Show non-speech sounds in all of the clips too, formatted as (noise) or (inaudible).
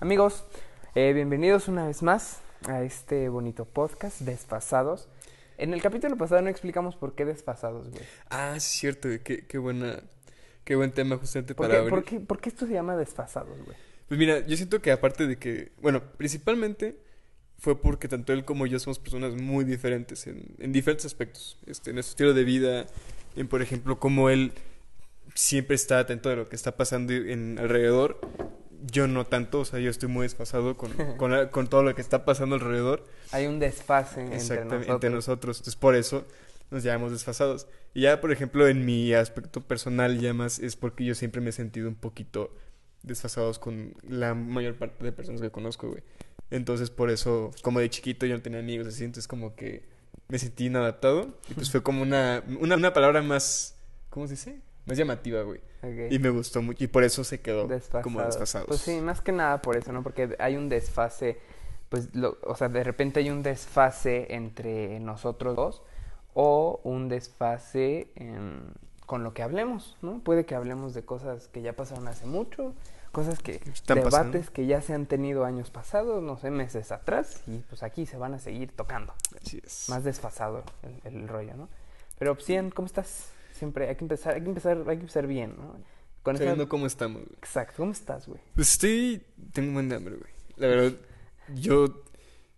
Amigos, eh, bienvenidos una vez más a este bonito podcast, Desfasados. En el capítulo pasado no explicamos por qué desfasados, güey. Ah, cierto, güey. Qué, qué buena. Qué buen tema justamente ¿Por, para qué, abrir. por qué- por qué esto se llama desfasados, güey? Pues mira, yo siento que aparte de que, bueno, principalmente fue porque tanto él como yo somos personas muy diferentes en, en diferentes aspectos. Este, en nuestro estilo de vida, en por ejemplo, cómo él siempre está atento de lo que está pasando en alrededor. Yo no tanto, o sea, yo estoy muy desfasado con, (laughs) con, la- con todo lo que está pasando alrededor. Hay un desfase entre Exactamente, nosotros. entre nosotros. Entonces, por eso nos llamamos desfasados. Y ya, por ejemplo, en mi aspecto personal, ya más es porque yo siempre me he sentido un poquito desfasados con la mayor parte de personas que conozco, güey. Entonces, por eso, como de chiquito yo no tenía amigos así, entonces como que me sentí inadaptado. Y pues fue como una, una, una palabra más, ¿cómo se dice? Más llamativa, güey. Ok. Y me gustó mucho. Y por eso se quedó como Desfasados. Pues sí, más que nada por eso, ¿no? Porque hay un desfase, pues, lo- o sea, de repente hay un desfase entre nosotros dos o un desfase em, con lo que hablemos, ¿no? Puede que hablemos de cosas que ya pasaron hace mucho, cosas que, Están debates pasando. que ya se han tenido años pasados, no sé, meses atrás, y pues aquí se van a seguir tocando. Así es. Más desfasado el, el rollo, ¿no? Pero, Ian, ¿cómo estás? Siempre hay que empezar, hay que empezar, hay que empezar bien, ¿no? Con esa- cómo estamos, güey. Exacto, ¿cómo estás, güey? Pues estoy. Tengo un buen de hambre, güey. La verdad, yo.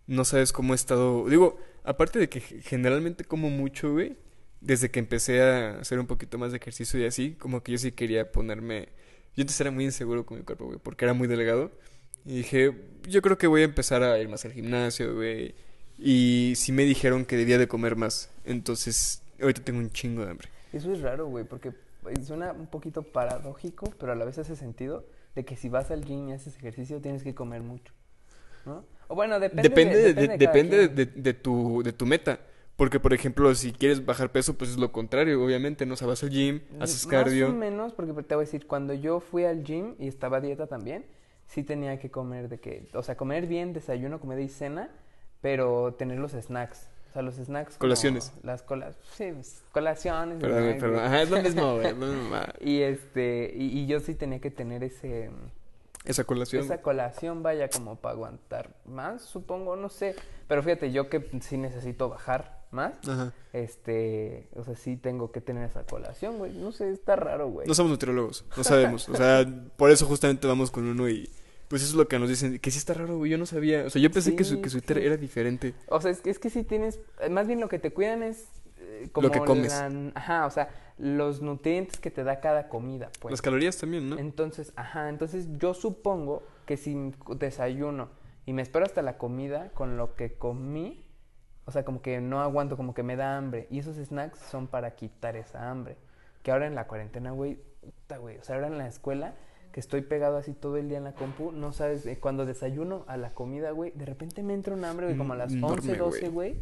No sabes cómo he estado. Digo, aparte de que ge- generalmente como mucho, güey. Desde que empecé a hacer un poquito más de ejercicio y así, como que yo sí quería ponerme. Yo antes era muy inseguro con mi cuerpo, güey, porque era muy delgado. Y dije, yo creo que voy a empezar a ir más al gimnasio, güey. Y sí me dijeron que debía de comer más. Entonces, ahorita tengo un chingo de hambre. Eso es raro, güey, porque eh, suena un poquito paradójico, pero a la vez hace sentido de que si vas al gym y haces ejercicio tienes que comer mucho, ¿no? O bueno, depende Depende, de, de, depende de cada depende quien. de, de tu, de tu meta. Porque, por ejemplo, si quieres bajar peso, pues es lo contrario, obviamente, ¿no? O sea, vas al gym, haces Más o cardio. menos, porque te voy a decir, cuando yo fui al gym y estaba a dieta también, sí tenía que comer de que, o sea, comer bien, desayuno, comida y cena, pero tener los snacks. O sea, los snacks. Colaciones. Las colas, sí, pues, colaciones. Perdón, snacks, perdón. Ajá, es lo mismo, güey. (laughs) Y este, y, y yo sí tenía que tener ese, Esa colación. esa colación vaya como para aguantar más, supongo, no sé. Pero fíjate, yo que sí necesito bajar más, Ajá. este, o sea, sí tengo que tener esa colación, güey. No sé, está raro, güey. No somos nutriólogos, no sabemos. O sea, por eso justamente vamos con uno y pues eso es lo que nos dicen. Que sí está raro, güey. Yo no sabía. O sea, yo pensé que su, que su sí. Era diferente. O sea, es que, es que sí tienes, eh, más bien lo que te cuidan es eh, como que comes. la- ajá, o sea, los nutrientes que te da cada comida, pues. Las calorías también, ¿no? Entonces, ajá, entonces yo supongo que si desayuno y me espero hasta la comida con lo que comí, o sea, como que no aguanto, como que me da hambre. Y esos snacks son para quitar esa hambre. Que ahora en la cuarentena, güey, puta, güey, o sea, ahora en la escuela, que estoy pegado así todo el día en la compu, no sabes, eh, cuando desayuno a la comida, güey, de repente me entra un hambre, güey, como a las Enorme, 11, 12, güey.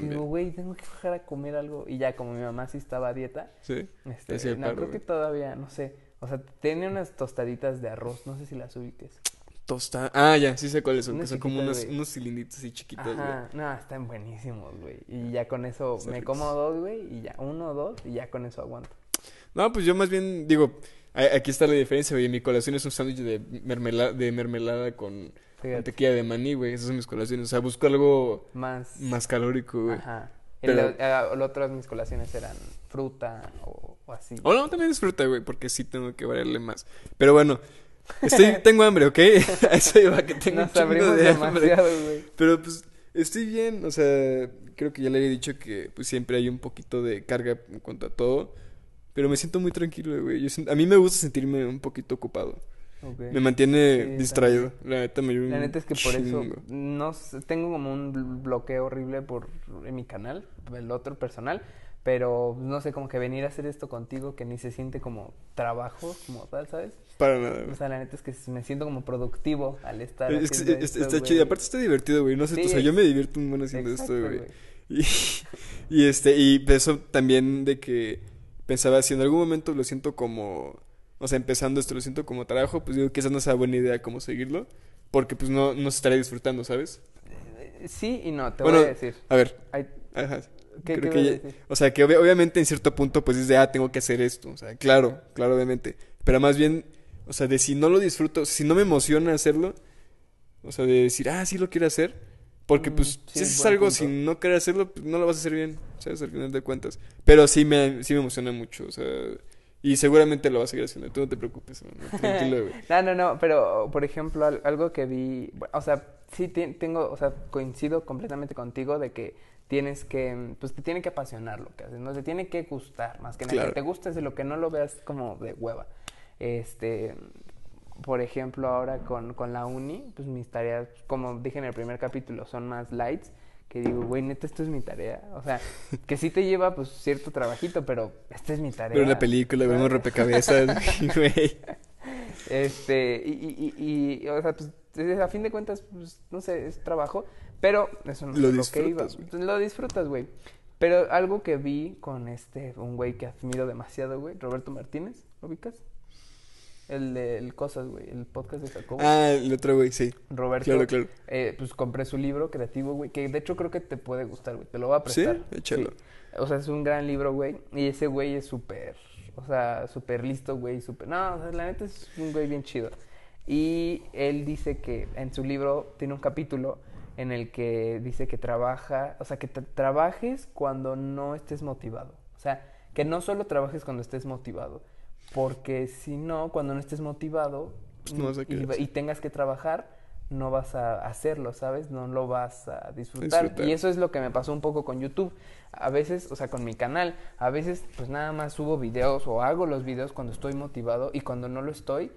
digo, güey, tengo que bajar a comer algo. Y ya, como mi mamá sí estaba a dieta, Sí. este, el no, paro, creo güey. que todavía, no sé. O sea, tiene unas tostaditas de arroz, no sé si las ubiques. Tosta. Ah, ya, sí sé cuáles son. Que son como unos, unos cilindritos así chiquitos, güey. No, están buenísimos, güey. Y ya con eso Están me ricos. como dos, güey, y ya uno o dos, y ya con eso aguanto. No, pues yo más bien digo, aquí está la diferencia, güey. Mi colación es un sándwich de mermelada, de mermelada con Fíjate, mantequilla de maní, güey. Esas son mis colaciones. O sea, busco algo más. más calórico, güey. Ajá. Pero- lo- ah, otro de mis colaciones eran fruta o, o así. O no, también es fruta, güey, porque sí tengo que variarle más. Pero bueno, estoy, (laughs) tengo hambre, ¿ok? (laughs) A eso iba que tengo Nos abrimos de hambre. demasiado, güey. Pero pues estoy bien, o sea, creo que ya le había dicho que pues siempre hay un poquito de carga en cuanto a todo. Pero me siento muy tranquilo, güey. A mí me gusta sentirme un poquito ocupado. Me mantiene Sí, distraído. La neta me La neta es que por eso no tengo como un bl- bloqueo horrible por en mi canal, el otro personal, pero no sé, como que venir a hacer esto contigo que ni se siente como trabajo, como tal, ¿sabes? Para nada, O güey. sea, la neta es que me siento como productivo al estar Es haciendo es- esto, está chido. Y aparte está divertido, güey. No sé, tú, o sea, yo me divierto un buen haciendo Exacto, esto, güey. (laughs) Y, y este, y eso también de que pensaba, si en algún momento lo siento como, o sea, empezando esto lo siento como trabajo, pues digo que esa no sea buena idea cómo seguirlo, porque pues no, no se estaría disfrutando, ¿sabes? Eh, Sí y no, te Bueno, voy a decir. A ver, ajá. ¿Qué, Creo qué que decir? o sea, que obvia- obviamente en cierto punto pues es de, ah, tengo que hacer esto, o sea, claro, claro, obviamente, pero más bien, o sea, de si no lo disfruto, si no me emociona hacerlo, O sea, de decir, ah, sí lo quiero hacer. Porque, pues, sí, si buen algo punto. sin no querer hacerlo, pues no lo vas a hacer bien, ¿sabes? Al final de cuentas. Pero sí me, sí me emociona mucho, o sea, y seguramente lo vas a seguir haciendo. Tú no te preocupes, hermano, (laughs) tranquilo, güey. No, no, no, pero por ejemplo, al- algo que vi, o sea, sí tengo, o sea, coincido completamente contigo de que tienes que, pues te tiene que apasionar lo que haces, ¿no? Te tiene que gustar, más que nada, Claro. que te guste de lo que no lo veas como de hueva. Este, por ejemplo, ahora con, con la uni, pues mis tareas, como dije en el primer capítulo, son más lights, que digo, güey, neta, esto es mi tarea. O sea, (laughs) que sí te lleva, pues, cierto trabajito, pero esta es mi tarea. Ver una película, ¿sabes? (laughs) rompecabezas, (laughs) güey. Este, y, y, y, y, o sea, pues, es- a fin de cuentas, pues, no sé, es trabajo, pero eso no Lo es lo que iba. Pues, Lo disfrutas, güey. Pero algo que vi con este, un güey que admiro demasiado, güey, Roberto Martínez, ¿lo ubicas? El de el Cosas, güey, el podcast de Jacobo. Ah, el otro, güey, sí. Roberto, Claro, claro. eh, pues compré su libro creativo, güey, que de hecho creo que te puede gustar, güey, te lo voy a ¿Sí? prestar. Échalo. O sea, es un gran libro, güey, y ese güey es súper, o sea, súper listo, güey, súper... No, o sea, la neta es un güey bien chido. Y él dice que en su libro tiene un capítulo en el que dice que trabaja, o sea, que tra- trabajes cuando no estés motivado. O sea, que no solo trabajes cuando estés motivado, porque si no, cuando no estés motivado Pues no y- tengas que trabajar, no vas a hacerlo, ¿sabes? No lo vas a disfrutar. Disfrutar. Y eso es lo que me pasó un poco con YouTube. A veces, o sea, con mi canal, a veces pues nada más subo videos o hago los videos cuando estoy motivado y cuando no lo estoy,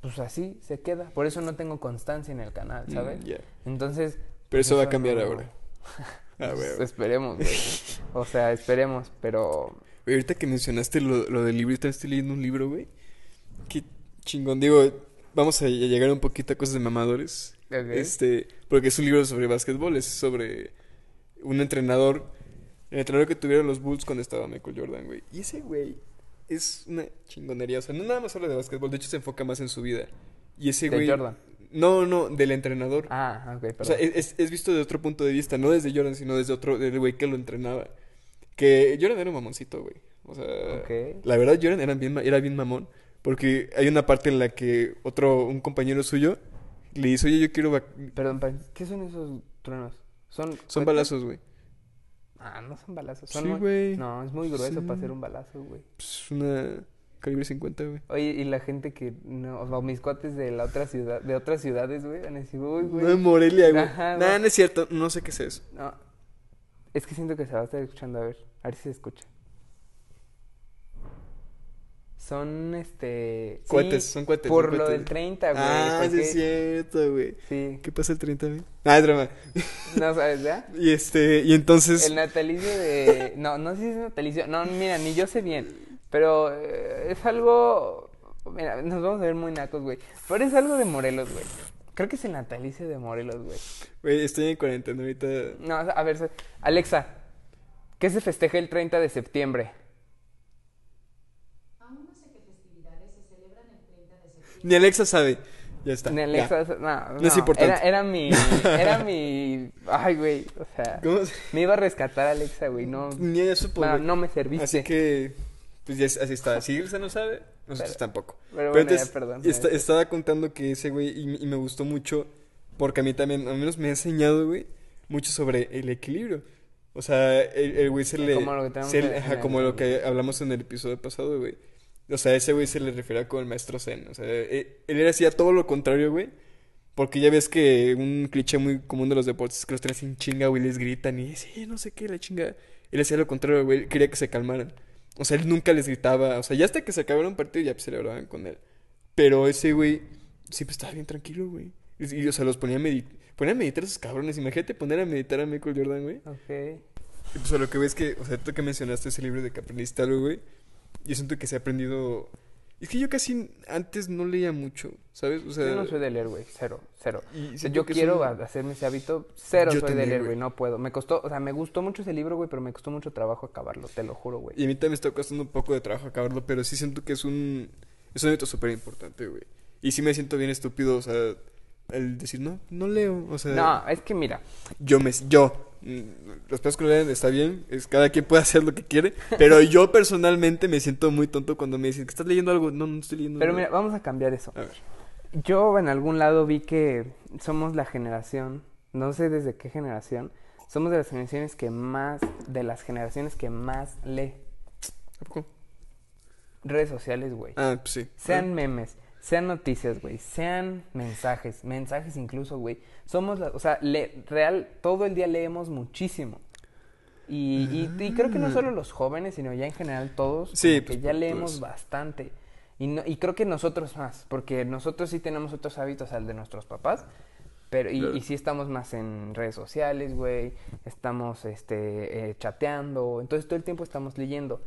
pues así se queda. Por eso no tengo constancia en el canal, Mm, ¿sabes? ya. Entonces... Pero pues, eso va a cambiar no- ahora. (laughs) Ah, pues, güey. esperemos, güey. O sea, esperemos, pero... Ahorita que mencionaste lo, lo del libro, también estoy leyendo un libro, güey. Qué chingón. Digo, vamos a llegar un poquito a cosas de mamadores. Este, porque es un libro sobre básquetbol, es sobre un entrenador, el entrenador que tuvieron los Bulls cuando estaba Michael Jordan, güey. Y ese güey es una chingonería, o sea, no nada más habla de básquetbol, de hecho se enfoca más en su vida. Y ese De güey Jordan. No, no, del entrenador. Ah, ok, perdón. O sea, es, es- es visto de otro punto de vista, no desde Jordan, sino desde otro, del güey que lo entrenaba. Que Jordan era un mamoncito, güey. O sea, Ok. la verdad Jordan era bien, era bien mamón. Porque hay una parte en la que otro, un compañero suyo, le dice, oye, yo quiero... Perdón, ¿qué son esos truenos? Son... Son balazos, güey. Ah, no son balazos. Son Sí, muy- güey. No, es muy grueso Sí. para hacer un balazo, güey. Pues una calibre 50, güey. Oye, y la gente que... No, o mis cuates de la otra ciudad, de otras ciudades, güey, a decir, uy, güey. No, en Morelia, güey. Nah, güey. no es cierto, no sé qué es eso. No. Es que siento que se va a estar escuchando, a ver. A ver si se escucha. Son, este... sí, Cohetes, son cohetes, Por son lo del 30, güey. Ah, sí es cierto, güey. Sí. ¿Qué pasa el 30, güey? Ah, es drama. No sabes, ¿ya? (laughs) Y este, y entonces... El natalicio de... No, no sé si es natalicio. No, mira, ni yo sé bien. Pero eh, es algo... Mira, nos vamos a ver muy nacos, güey. Pero es algo de Morelos, güey. Creo que es el natalicio de Morelos, güey. Güey, estoy en cuarentena ahorita. No, a ver, Alexa, ¿qué se festeja el 30 de septiembre? Aún no sé qué festividades se celebran el 30 de septiembre. Ni Alexa sabe. Ya está. Ni ya. Alexa, no, No es importante. Era, era mi... (laughs) Era mi... Ay, güey, o sea... ¿Cómo se- Me iba a rescatar Alexa, güey, no... Ni ella supo. No, no me serviste. Así que, pues ya es- así está. Si Ilse no sabe, nosotros Pero- tampoco. pero Pero, bueno, ya, entonces, perdón, ya. estaba contando que ese güey, y, y me gustó mucho, porque a mí también, al menos me ha enseñado, güey, mucho sobre el equilibrio. O sea, el, el güey se le... Como lo que se en- ajá, el- como lo que hablamos en el episodio pasado, güey. O sea, ese güey se le refería como el maestro Zen. O sea, él, él hacía todo lo contrario, güey. Porque ya ves que un cliché muy común de los deportes es que los traen sin chinga, güey, les gritan y sí, no sé qué, la chinga. Él hacía lo contrario, güey, quería que se calmaran. O sea, él nunca les gritaba. O sea, ya hasta que se acabara un partido ya celebraban con él. Pero ese güey siempre estaba bien tranquilo, güey. Y, y, o sea, los ponía a meditar. Ponía a meditar a esos cabrones. Imagínate poner a meditar a Michael Jordan, güey. Ok. Y pues a lo que ves que, o sea, tú que mencionaste ese libro de algo, güey. Yo siento que se ha aprendido. Es que yo casi antes no leía mucho, ¿sabes? O sea, Yo no soy de leer, güey, cero, cero. y O sea, siento yo quiero hacerme ese hábito, cero Yo soy de también, leer, güey. güey, no puedo. Me costó, o sea, me gustó mucho ese libro, güey, pero me costó mucho trabajo acabarlo, te lo juro, güey. Y a mí también me está costando un poco de trabajo acabarlo, pero sí siento que es un. Es un hábito súper importante, güey. Y sí me siento bien estúpido, o sea, el decir, no, no leo. O sea, No, es que mira, yo me. Yo. Mm, que lo leen está bien, es cada quien puede (laughs) hacer lo que quiere, pero yo personalmente me siento muy tonto cuando me dicen que estás leyendo algo. No, no estoy leyendo pero mira, vamos a cambiar eso. A ver. Yo en algún lado vi que somos la generación, no sé desde qué generación, somos de las generaciones que más, de las generaciones que más lee ¿A poco? redes sociales, güey. Ah, pues sí. Sean memes, sean noticias, güey, sean mensajes, mensajes incluso, güey. Somos, la, o sea, le- real, todo el día leemos muchísimo. Y, y- y creo que no solo los jóvenes, sino ya en general todos, Sí, como pues, que ya leemos bastante. Y, no- y creo que nosotros más, porque nosotros sí tenemos otros hábitos al de nuestros papás, pero y, Claro. y sí estamos más en redes sociales, güey, estamos este, eh, chateando, entonces todo el tiempo estamos leyendo.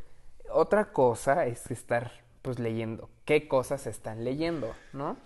Otra cosa es estar pues leyendo, qué cosas se están leyendo, ¿no?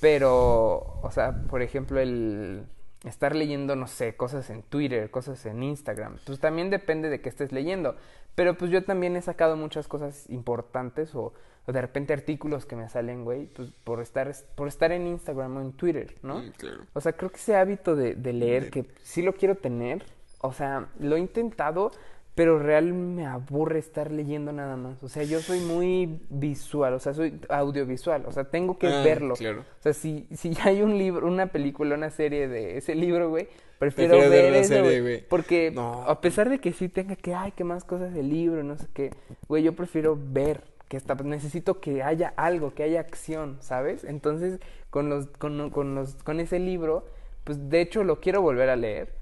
Pero, o sea, por ejemplo, el estar leyendo, no sé, cosas en Twitter, cosas en Instagram, pues también depende de qué estés leyendo. Pero pues yo también he sacado muchas cosas importantes o, o de repente artículos que me salen, güey, pues por estar, por estar en Instagram o en Twitter, ¿no? Mm, claro. O sea, creo que ese hábito de, de leer, De- que sí lo quiero tener, o sea, lo he intentado, pero real me aburre estar leyendo nada más. O sea, yo soy muy visual, o sea, soy audiovisual, o sea, tengo que Ah, verlo. claro. O sea, si, si ya (laughs) hay un libro, una película, una serie de ese libro, güey, prefiero Prefieres ver ver la eso, serie, güey. güey. Porque No. a pesar de que sí tenga que, ay, que más cosas del libro, no sé qué, güey, yo prefiero ver que está, necesito que haya algo, que haya acción, ¿sabes? Entonces, con los, con, con los, con ese libro, pues de hecho lo quiero volver a leer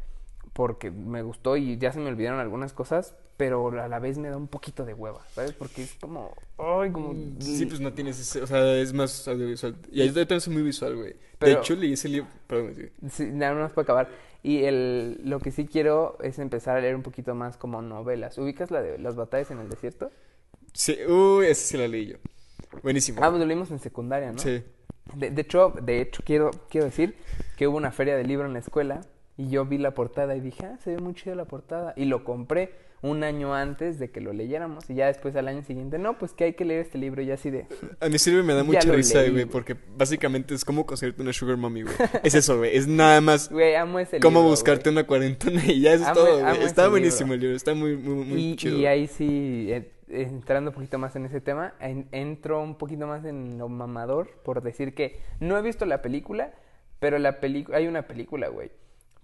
porque me gustó y ya se me olvidaron algunas cosas, pero a la vez me da un poquito de hueva, ¿sabes? Porque es como, ay, como... Sí, pues no tienes ese, o sea, es más audiovisual. Y yo también soy muy visual, güey. De hecho, leí ese libro, perdón, sí. Sí, nada más para acabar. Y el, lo que sí quiero es empezar a leer un poquito más como novelas. ¿Ubicas la de las batallas en el desierto? Sí, uy, esa sí la leí yo. Buenísimo. Ah, pues lo leímos en secundaria, ¿no? Sí. De, de hecho, de hecho quiero, quiero decir que hubo una feria de libro en la escuela y yo vi la portada y dije, ah, se ve muy chida la portada. Y lo compré un año antes de que lo leyéramos y ya después al año siguiente, no, pues que hay que leer este libro y ya así de... A mí sirve me da (laughs) mucha risa, güey, porque básicamente es como conseguirte una sugar mommy, güey. Es eso, güey. Es nada más Güey, amo ese cómo libro, buscarte una cuarentona y ya es Amo- todo, güey. Está libro. buenísimo el libro, está muy, muy, muy y, chido. y ahí sí, eh, entrando un poquito más en ese tema, en- entro un poquito más en lo mamador por decir que no he visto la película, pero la película, hay una película, güey.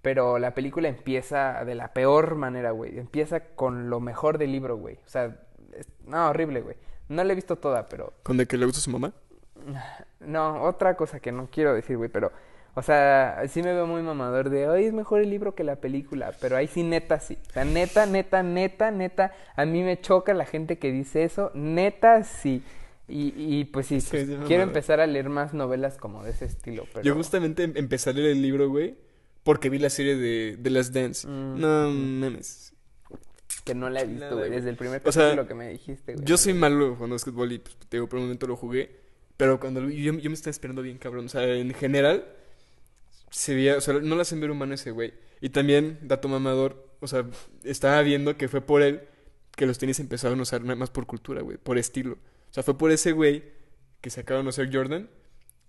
Pero la película empieza de la peor manera, güey. Empieza con lo mejor del libro, güey. O sea, es- no, horrible, güey. No la he visto toda, pero ¿Con de que le gusta su mamá? (sighs) no, otra cosa que no quiero decir, güey, pero, o sea, sí me veo muy mamador de, hoy es mejor el libro que la película, pero ahí sí, neta, sí. O sea, neta, neta, neta, neta, a mí me choca la gente que dice eso, neta, sí. Y, y pues sí, Sí, pues, quiero empezar a leer más novelas como de ese estilo, pero... Yo justamente em- empecé a leer el libro, güey, porque vi la serie de, de Last Dance. Mm. No mames. Que no la he visto, güey, desde el primer O sea, capítulo que me dijiste, güey. Yo soy malo jugando básquetbol y pues, te digo, por un momento lo jugué. Pero cuando lo vi, yo, yo me estaba esperando bien, cabrón. O sea, en general, se veía, o sea, no la hacen ver humano ese güey. Y también, dato mamador, o sea, estaba viendo que fue por él que los tenis empezaron a usar nada más por cultura, güey, por estilo. O sea, fue por ese güey que sacaron a usar Jordan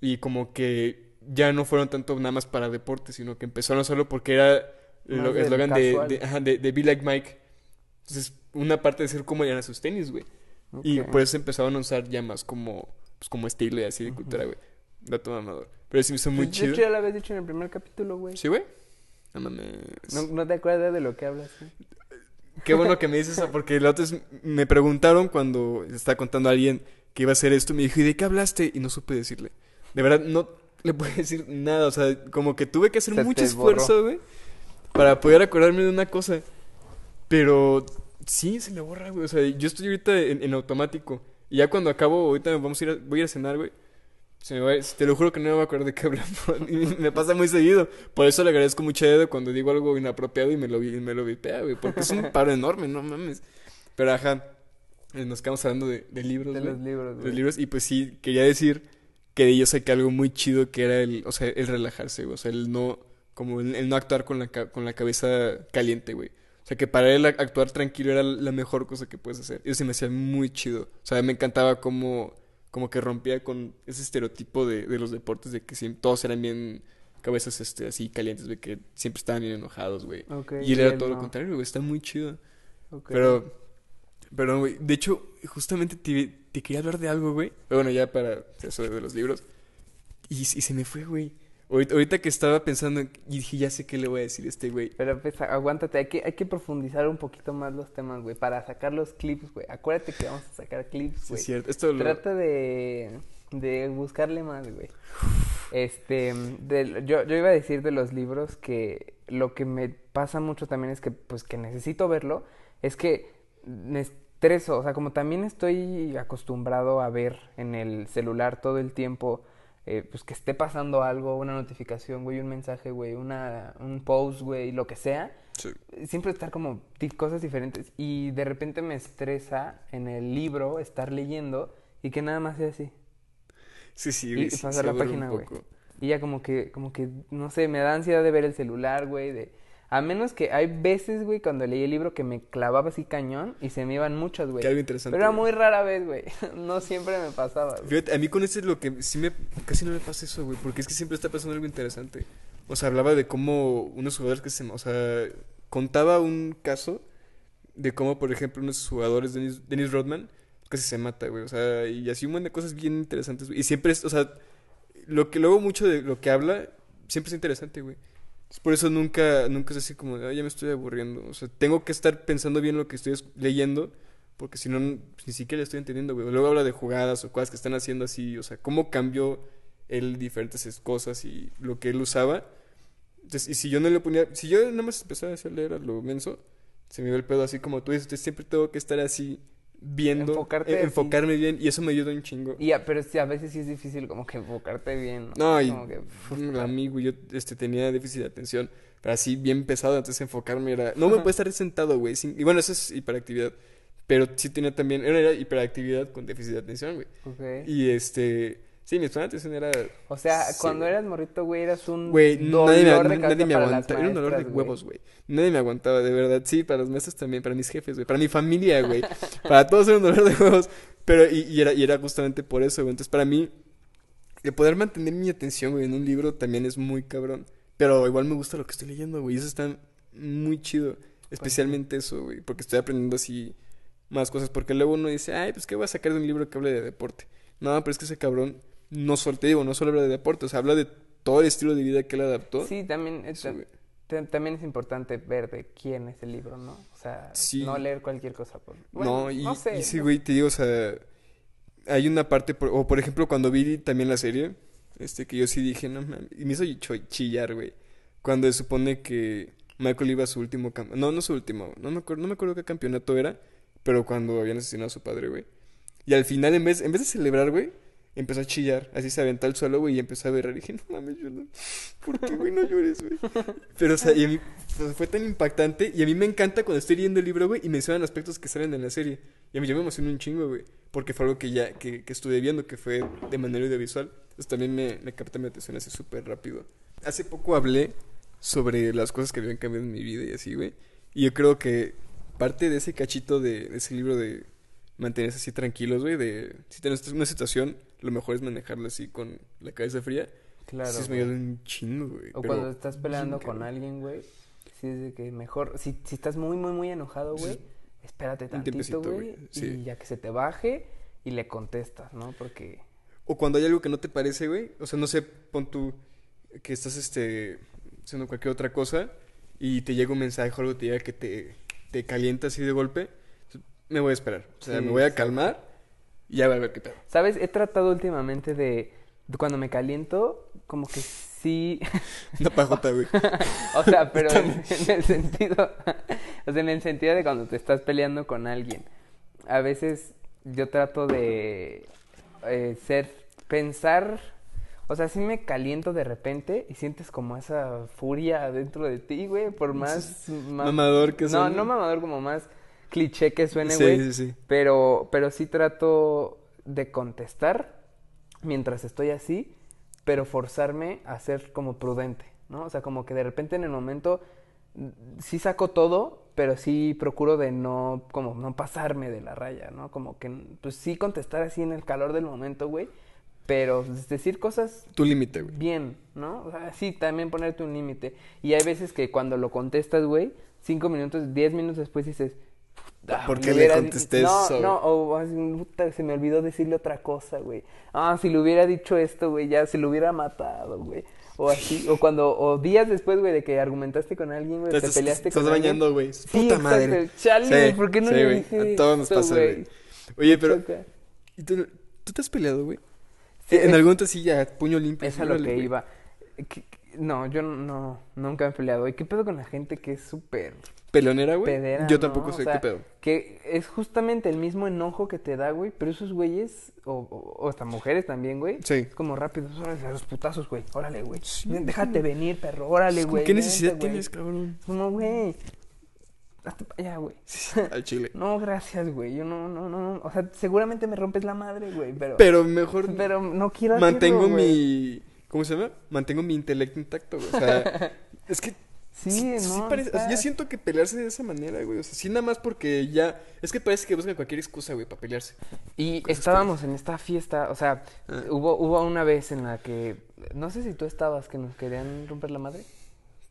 y como que ya no fueron tanto nada más para deporte, sino que empezaron a usarlo porque era el eslogan de, de, ajá, de, de Be Like Mike. Entonces, una parte de ser como eran sus tenis, güey. Y por eso empezaron a usar ya más como, pues, como estilo y así de cultura, güey. Dato mamador. Pero sí me hizo muy Pues, De chido. hecho, ya lo habías dicho en el primer capítulo, güey. ¿Sí, güey? No mames. ¿No, no te acuerdas de lo que hablas? güey? Qué bueno que me dices eso, (laughs) porque la otra vez me preguntaron cuando estaba contando a alguien que iba a hacer esto. Me dijo, ¿y de qué hablaste? Y no supe decirle. De verdad, no le pude (laughs) decir nada. O sea, como que tuve que hacer Se mucho esfuerzo, güey, para poder acordarme de una cosa. Pero sí, se me borra, güey. O sea, yo estoy ahorita en, en automático. Y ya cuando acabo, ahorita vamos a ir a, voy a ir a cenar, güey. Se me va, te lo juro que no me voy a acordar de qué (laughs) hablamos. Y me pasa muy seguido. Por eso le agradezco mucho a Edo cuando digo algo inapropiado y me lo, vi- me lo vipea, güey. Porque es un (laughs) paro enorme, no mames. Pero ajá, nos quedamos hablando de, de libros, De los libros, De los güey. libros. Y pues sí, quería decir que de ellos saqué algo muy chido que era el, o sea, el relajarse, güey. O sea, el no, como el, el no actuar con la, con la cabeza caliente, güey. O sea, que para él ac- actuar tranquilo era la mejor cosa que puedes hacer. Eso se me hacía muy chido. O sea, me encantaba como, como que rompía con ese estereotipo de, de los deportes de que siempre, todos eran bien cabezas este, así calientes, de que siempre estaban bien enojados, güey. Y él era todo lo contrario, güey. Está muy chido. Pero, pero, güey, de hecho, justamente te, te quería hablar de algo, güey. Bueno, ya para eso de los libros. Y, y se me fue, güey. Ahorita, ahorita que estaba pensando, en- y dije, ya sé qué le voy a decir a este güey. Pero pues aguántate, hay que, hay que profundizar un poquito más los temas, güey, para sacar los clips, güey. Acuérdate que vamos a sacar clips, Sí, güey. es cierto. Esto lo... Trata de, de buscarle más, güey. Este, yo, yo iba a decir de los libros que lo que me pasa mucho también es que, pues, que necesito verlo, es que estreso, o sea, como también estoy acostumbrado a ver en el celular todo el tiempo, eh, pues, que esté pasando algo, una notificación, güey, un mensaje, güey, una, un post, güey, lo que sea, Sí. siempre estar como cosas diferentes y de repente me estresa en el libro estar leyendo y que nada más sea así. Sí, sí, güey. y sí, pasar la página, güey. Y ya como que, como que, no sé, me da ansiedad de ver el celular, güey, de... A menos que hay veces, güey, cuando leí el libro que me clavaba así cañón y se me iban muchas, güey. Que algo interesante. Pero era muy rara vez, güey. (laughs) No siempre me pasaba. güey. Fíjate, a mí con este es lo que sí me... Casi no me pasa eso, güey, porque es que siempre está pasando algo interesante. O sea, hablaba de cómo unos jugadores que se... O sea, contaba un caso de cómo, por ejemplo, unos jugadores, Dennis, Dennis Rodman, casi se mata, güey. O sea, y así un montón de cosas bien interesantes, güey. Y siempre es, o sea, lo que luego mucho de lo que habla, siempre es interesante, güey. Por eso nunca, nunca es así como, de, "Ay, ya me estoy aburriendo. O sea, tengo que estar pensando bien lo que estoy es- leyendo, porque si no, pues, ni siquiera le estoy entendiendo. Luego habla de jugadas o cosas que están haciendo así, o sea, cómo cambió él diferentes es- cosas y lo que él usaba. Entonces, y si yo no le ponía, si yo nada más empezaba a leer a lo menso, se me iba el pedo así como tú dices, siempre tengo que estar así viendo, Enfocarte eh, enfocarme bien y eso me ayuda un chingo. Y ya, pero sí, a veces sí es difícil como que enfocarte bien. No, y Como que, amigo, yo este, tenía déficit de atención, pero así bien pesado, entonces enfocarme era... No me puedo estar sentado, güey, sin- y bueno, eso es hiperactividad, pero sí tenía también, era, era hiperactividad con déficit de atención, güey. ok. Y este, sí, mi de atención era... O sea, Sí, cuando güey. eras morrito, güey, eras un Güey, dolor nadie me, de nadie me aguantaba, era un dolor de güey. huevos, güey. Nadie me aguantaba, de verdad, sí, para los maestros también, para mis jefes, güey, para mi familia, güey. (laughs) para todos era un dolor de huevos, pero y, y era, y era justamente por eso, güey. Entonces, para mí, de poder mantener mi atención, güey, en un libro también es muy cabrón. Pero igual me gusta lo que estoy leyendo, güey, eso está muy chido. Especialmente eso, güey, porque estoy aprendiendo así más cosas. Porque luego uno dice, ay, pues, ¿qué voy a sacar de un libro que hable de deporte? No, pero es que ese cabrón no solo, te digo, no solo habla de deporte, o sea, habla de todo el estilo de vida que él adaptó. Sí, también, es- güey. ta- también es importante ver de quién es el libro, ¿no? O sea, Sí. no leer cualquier cosa. Por... Bueno, no, y, no sé. y sí, no- güey, te digo, o sea, hay una parte, por- o por ejemplo, cuando vi también la serie, este, que yo sí dije, no mames, y me hizo chillar, güey, cuando se supone que Michael iba a su último, cam- no, no su último, no me acuerdo, no me acuerdo qué campeonato era, pero cuando habían asesinado a su padre, güey, y al final, en vez, en vez de celebrar, güey, empezó a chillar, así se aventó al suelo, güey, y empezó a berrar, y dije, no mames, ¿por qué, güey, no llores, güey? (laughs) Pero, o sea, y a mí pues, fue tan impactante. Y a mí me encanta cuando estoy leyendo el libro, güey, y mencionan aspectos que salen en la serie. Y a mí yo me emociono un chingo, güey. Porque fue algo que ya, que, que estuve viendo, que fue de manera audiovisual. Entonces también me, me capta mi atención así súper rápido. Hace poco hablé sobre las cosas que habían cambiado en mi vida y así, güey. Y yo creo que parte de ese cachito de, de ese libro de mantenerse así tranquilos, güey, de si tienes una situación, lo mejor es manejarla así con la cabeza fría. Claro. sí, me güey. ayuda un chingo, güey. O pero cuando estás peleando con alguien, güey, sí es de que mejor, si, si estás muy, muy, muy enojado, güey, espérate Un tantito, güey, sí. y ya que se te baje y le contestas, ¿no? Porque, O cuando hay algo que no te parece, güey. O sea, no sé, pon tú que estás este haciendo cualquier otra cosa y te llega un mensaje o algo te llega que te, te calienta así de golpe. Me voy a esperar. O sea, Sí, me voy a calmar ya voy a ver qué pedo. ¿sabes? He tratado últimamente de, cuando me caliento, como que sí, (laughs) Una pajota, güey. (laughs) o sea, pero en, en el sentido, (laughs) o sea, en el sentido de cuando te estás peleando con alguien. A veces yo trato de eh, ser, pensar, o sea, sí me caliento de repente y sientes como esa furia dentro de ti, güey, por más, más- Mamador que No, suene. no mamador, como más cliché que suene, Sí, güey. sí, sí. Pero, pero sí trato de contestar mientras estoy así, pero forzarme a ser como prudente, ¿no? O sea, como que de repente en el momento mm, sí saco todo, pero sí procuro de no, como no pasarme de la raya, ¿no? Como que, pues sí contestar así en el calor del momento, güey, pero decir cosas Tu límite, güey. bien, ¿no? O sea, sí, también ponerte un límite. Y hay veces que cuando lo contestas, güey, cinco minutos, diez minutos después dices, ¿Por le qué le contesté no, eso? No, o así, puta, se me olvidó decirle otra cosa, güey. Ah, si le hubiera dicho esto, güey, ya se lo hubiera matado, güey. O así, o cuando, o días después, güey, de que argumentaste con alguien, güey, te Estás- peleaste estás con alguien. bañando, güey. Puta madre. Chale, Sí, güey, ¿por qué no sí, le güey. dije A todos nos pasa, güey? güey. Oye, pero Choca. ¿y tú, tú te has peleado, güey? Sí, en algún momento sí ya puño limpio. Es a lo que güey. iba. ¿Qué- qué- No, yo no, nunca me he peleado. ¿Y qué pedo con la gente que es súper ¿Pelonera, güey? pedera? Yo ¿no? tampoco O sé sea, qué pedo. Que es justamente el mismo enojo que te da, güey. Pero esos güeyes, o, o, o hasta mujeres también, güey. Sí. Es como rápido, órale, a los putazos, güey. Órale, güey. Sí, Déjate venir, perro. Órale, güey. ¿Qué vente, necesidad güey. tienes, cabrón? Como, güey. Hazte para allá, güey. (laughs) Al chile. No, gracias, güey. Yo no, no, no, no. O sea, seguramente me rompes la madre, güey. Pero, Pero mejor pero no quiero hacerlo, mantengo güey. mi... ¿Cómo se llama? Mantengo mi intelecto intacto, güey. O sea, (laughs) es que... Sí, sí, no. sí parece- o sea, está- yo siento que pelearse de esa manera, güey. O sea, sí nada más porque ya... Es que parece que buscan cualquier excusa, güey, para pelearse. Y Cosas estábamos en esta fiesta, o sea, Ah. hubo, hubo una vez en la que, no sé si tú estabas, que nos querían romper la madre.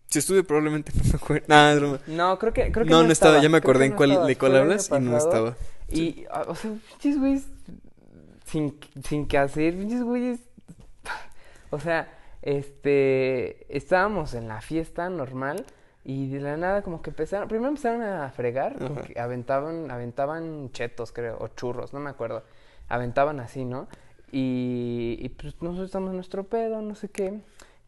Si estuve probablemente, (laughs) no me acuerdo. Nah. No, creo que, creo que No, no estaba, ya me acordé en cuál, de cuál hablas y no estaba. Y, ah, o sea, pinches güeyes, sin, sin que hacer, pinches güeyes, (laughs) o sea, este, estábamos en la fiesta normal y de la nada como que empezaron, primero empezaron a fregar, como que aventaban, aventaban chetos creo, o churros, no me acuerdo, aventaban así, ¿no? Y, y pues nosotros estamos en nuestro pedo, no sé qué,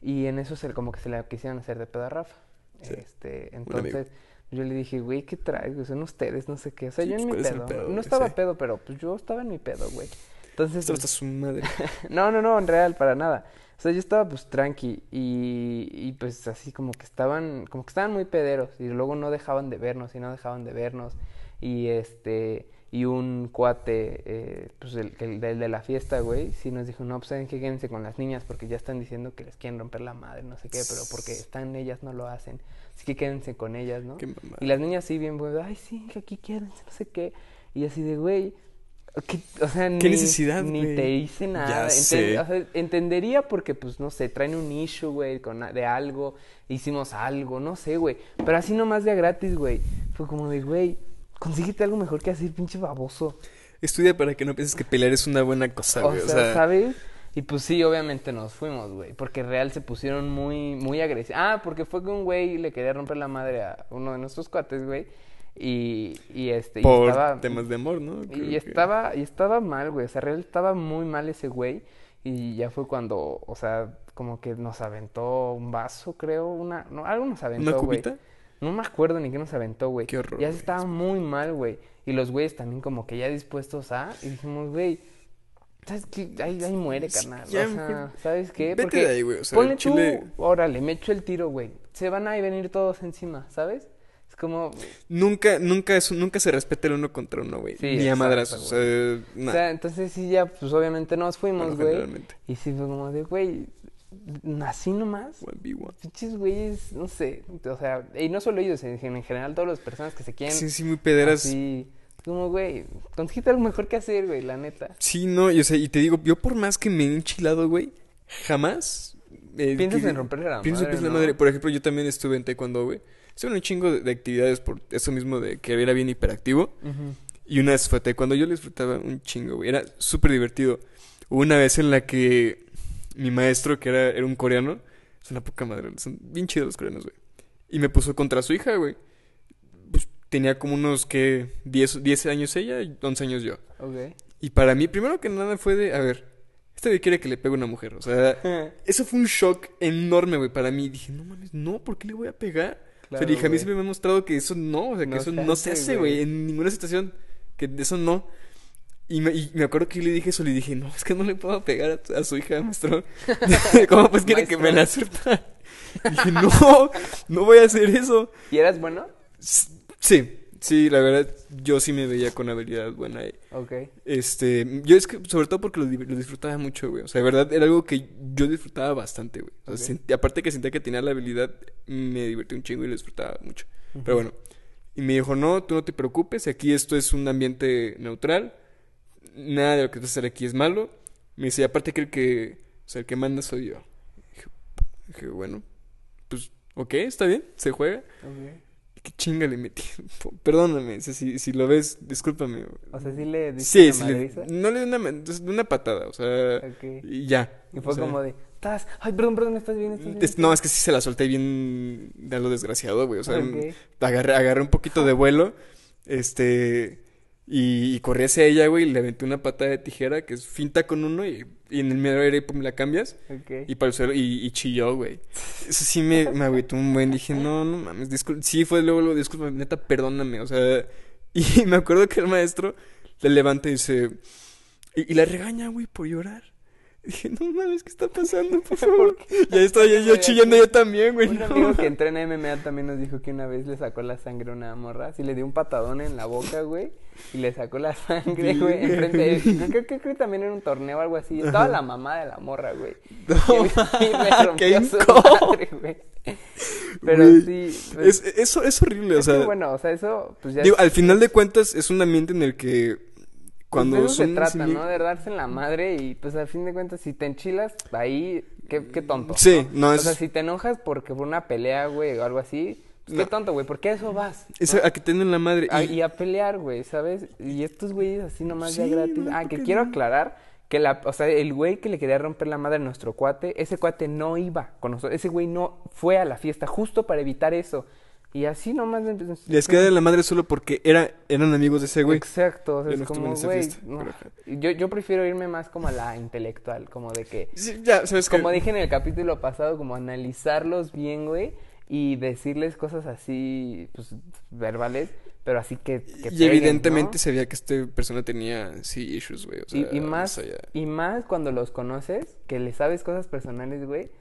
y en eso se, como que se le quisieron hacer de pedo a Rafa. Sí, Este, entonces yo le dije, güey, ¿qué traes? Son ustedes, no sé qué. O sea, Sí, yo en pues, mi ¿cuál es el pedo. pedo, no estaba Sí. pedo, pero pues yo estaba en mi pedo, güey. Entonces, Esto está su madre. (laughs) no, no, no, en real, para nada. O sea, yo estaba pues tranqui y, y pues así como que estaban, como que estaban muy pederos y luego no dejaban de vernos y no dejaban de vernos y este, y un cuate, eh, pues el, de la fiesta, güey, sí nos dijo, no, pues saben que quédense con las niñas porque ya están diciendo que les quieren romper la madre, no sé qué, pero porque están ellas no lo hacen, así que quédense con ellas, ¿no? Qué. Y las niñas sí, bien, güey, ay, sí, que aquí quédense, no sé qué. Y así de, güey, ¿qué- o sea, ni, necesidad, ni te hice Ya nada. Enten- sé. o sea, entendería porque, pues, no sé, traen un issue, güey, de algo, hicimos algo, no sé, güey. Pero así nomás de a gratis, güey. Fue como de, güey, consíguete algo mejor que hacer, pinche baboso. Estudia para que no pienses que pelear es una buena cosa, O güey. O sea, sea, ¿sabes? Y pues sí, obviamente nos fuimos, güey. Porque real se pusieron muy, muy agresivos. Ah, porque fue que un güey le quería romper la madre a uno de nuestros cuates, güey. Y, y este. y por estaba, temas de amor, ¿no? Y que- estaba, y estaba mal, güey. O sea, real estaba muy mal ese güey. Y ya fue cuando, o sea, como que nos aventó un vaso, creo, una, no, algo nos aventó, ¿Una güey. cubita? No me acuerdo ni qué nos aventó, güey. Qué horror, Ya güey. estaba muy mal, güey. Y los güeyes también como que ya dispuestos a... Y dijimos, güey, ¿sabes qué? Ahí, ahí muere, carnal. o sea, ¿sabes qué? vete Porque de ahí, güey, o sea, ponle chile- tú, órale, me echo el tiro, güey. Se van a venir todos encima, ¿sabes? Como... Nunca, nunca, es, nunca se respeta el uno contra uno, güey. Sí, Ni a madrazos. O sea, O sea, entonces sí, ya, pues obviamente nos fuimos, bueno, güey. generalmente. Y sí fue como de, güey, así nomás. 1v1. Pinches güeyes, no sé. O sea, y no solo ellos, en, en general todas las personas que se quieren... Sí, sí, muy pederas. Así, como, güey, consíguete algo mejor que hacer, güey, la neta. Sí, no, y, o sea, y te digo, yo por más que me he enchilado, güey, jamás... eh, Piensas que- en romperle la Pienso en madre, romperle la ¿no? madre. Por ejemplo, yo también estuve en taekwondo, güey. En un chingo de, de actividades por eso mismo de que era bien hiperactivo. Y una vez fue taekwondo, yo lo disfrutaba un chingo, güey. Era súper divertido. Hubo una vez en la que mi maestro, que era, era un coreano, es una poca madre, son bien chidos los coreanos, güey. Y me puso contra su hija, güey. Pues tenía como unos, que 10, 10 años ella y 11 años yo. Ok. Y para mí, primero que nada fue de, a ver, este güey quiere que le pegue una mujer. O sea, (laughs) eso fue un shock enorme, güey, para mí. Dije, no mames, no, ¿por qué le voy a pegar? O sea, Claro, dije, a mí siempre me ha mostrado que eso no, o sea, que No eso se no se hace, güey. en ninguna situación. Que eso no. Y me, y me acuerdo que yo le dije eso, le dije, no, es que no le puedo pegar a, su hija, maestro. (laughs) (laughs) ¿Cómo pues quiere que me la surta? (laughs) dije, no, no voy a hacer eso. ¿Y eras bueno? Sí, sí, la verdad, yo sí me veía con habilidad buena. eh. Ok. Este, yo es que, sobre todo porque lo, di- lo disfrutaba mucho, güey. O sea, de verdad, era algo que yo disfrutaba bastante, güey. O sea, aparte que sentía que tenía la habilidad, me divertí un chingo y lo disfrutaba mucho. Pero bueno, y me dijo, no, tú no te preocupes, aquí esto es un ambiente neutral, nada de lo que vas a hacer aquí es malo. Me dice, aparte que el que, o sea, el que manda soy yo. Dije, dije, bueno, pues, ok, está bien, se juega. Ok. Qué chinga le metí. (laughs) Perdóname, o sea, si, si lo ves, discúlpame. O sea, sí le diste Sí, una sí, le- madriza. no le di una, una patada, o sea, Ok. y ya. Y fue sea, como de, estás, ay, perdón, perdón, estás bien, estás bien. es- no, es que sí se la solté bien de a lo desgraciado, güey. O sea, Ok. agarré, agarré un poquito de vuelo, este, y, y corrí hacia ella, güey, y le aventé una patada de tijera que es finta con uno y, y en el medio aire pum, la cambias Ok. y para el suelo y, y chilló, güey. Eso sí me, me agüitó un buen, dije, no, no mames, disculpa, sí fue luego, luego, disculpa, neta, perdóname, o sea, (laughs) y me acuerdo que el maestro le levanta y dice, y, y la regaña, güey, por llorar. Dije, no mames, ¿qué está pasando, (laughs) por favor? Ya estaba yo, yo chillando yo también, güey. Un no amigo que entrena MMA también nos dijo que una vez le sacó la sangre a una morra. Sí, le dio un patadón en la boca, güey. Y le sacó la sangre, güey, enfrente de él. (laughs) Creo, que también era un torneo o algo así. Estaba la mamá de la morra, güey. No, (laughs) y le rompió qué su incómodo. madre, güey. Pero Güey, sí. pues, Es, eso es horrible, o es sea, bueno, o sea, eso, pues ya. digo, al final de cuentas es un ambiente en el que cuando de eso se trata, ¿no? De darse en la madre y, pues, al fin de cuentas, si te enchilas, ahí, qué, qué tonto. Sí, no O es, sea, si te enojas porque por una pelea, güey, o algo así, pues, qué tonto, güey. ¿Por qué a eso vas? es ¿no? a que tienen la madre A- y- y a pelear, güey, ¿sabes? Y estos güeyes así nomás ya Sí, gratis. no, ah, ¿por que quiero aclarar que la, o sea, el güey que le quería romper la madre a nuestro cuate, ese cuate no iba con nosotros, ese güey no fue a la fiesta justo para evitar eso. Y así nomás empezó- les queda en la madre solo porque era, eran amigos de ese güey. Exacto, o sea, es no como, güey, no. yo, yo prefiero irme más como a la intelectual, como de que, Sí, ya, sabes que como dije en el capítulo pasado, como analizarlos bien, güey, y decirles cosas así, pues, verbales, pero así que, que y peguen, evidentemente ¿no? se veía que esta persona tenía sí issues, güey, o sea, Y, y más, allá. y más cuando los conoces, que le sabes cosas personales, güey.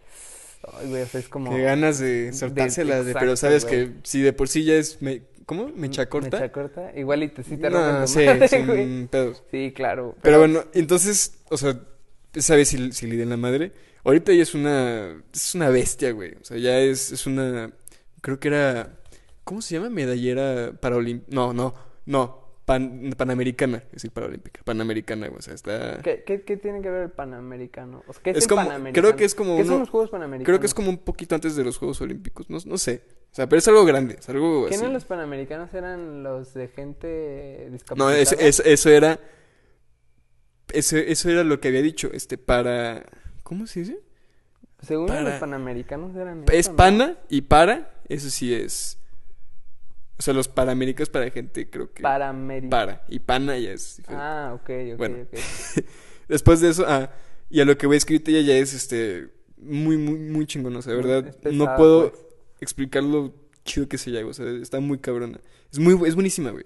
Ay, güey, o sea, es como... Qué ganas de soltárselas, de, pero sabes güey. que si de por sí ya es me, ¿cómo? mecha corta. Mecha corta. Igual y te, sí te No, sí, madre, sin güey. pedos. Sí, claro. Pero bueno, entonces, o sea, sabes si, si le den la madre. Ahorita ya es una es una bestia, güey. O sea, ya es es una creo que era ¿cómo se llama? Medallera paraolímpica. No, no, no, pan, panamericana, es decir, paralímpica, panamericana, o sea, está ¿Qué, qué, qué tiene que ver el Panamericano? O sea, ¿qué es, Es el como- Panamericano? creo que es como ¿Qué uno- son los Juegos Panamericanos? Creo que es como un poquito antes de los Juegos Olímpicos, no, no sé. O sea, pero es algo grande, es algo así. ¿Quiénes los Panamericanos eran los de gente discapacitada? No, eso, eso, eso era eso, eso era lo que había dicho, este para ¿cómo se dice? Según para- los Panamericanos eran Es eso, ¿no? pana y para, eso sí es. O sea, los paraméricas para gente, creo que. Para. Y pana ya es. diferente. Ah, ok, ok, Bueno. ok. (laughs) Después de eso, ah, y a lo que voy a escribir ya, ya es este. Muy, muy, muy chingón. O sea, de verdad, no puedo pues. explicar lo chido que se llama. O sea, está muy cabrona. Es muy, es buenísima, güey.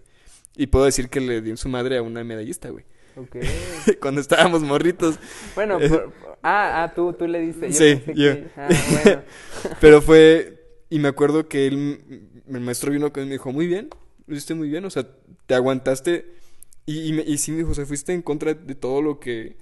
Y puedo decir que le di en su madre a una medallista, güey. Ok. (laughs) Cuando estábamos morritos. Bueno, por- ah, ah, tú, tú le diste. Yo Sí, yo. que- Ah, bueno. (laughs) Pero fue. Y me acuerdo que él, el maestro vino y me dijo, muy bien, lo hiciste muy bien, o sea, te aguantaste. Y, y, me- y sí me dijo, o sea, fuiste en contra de todo lo que,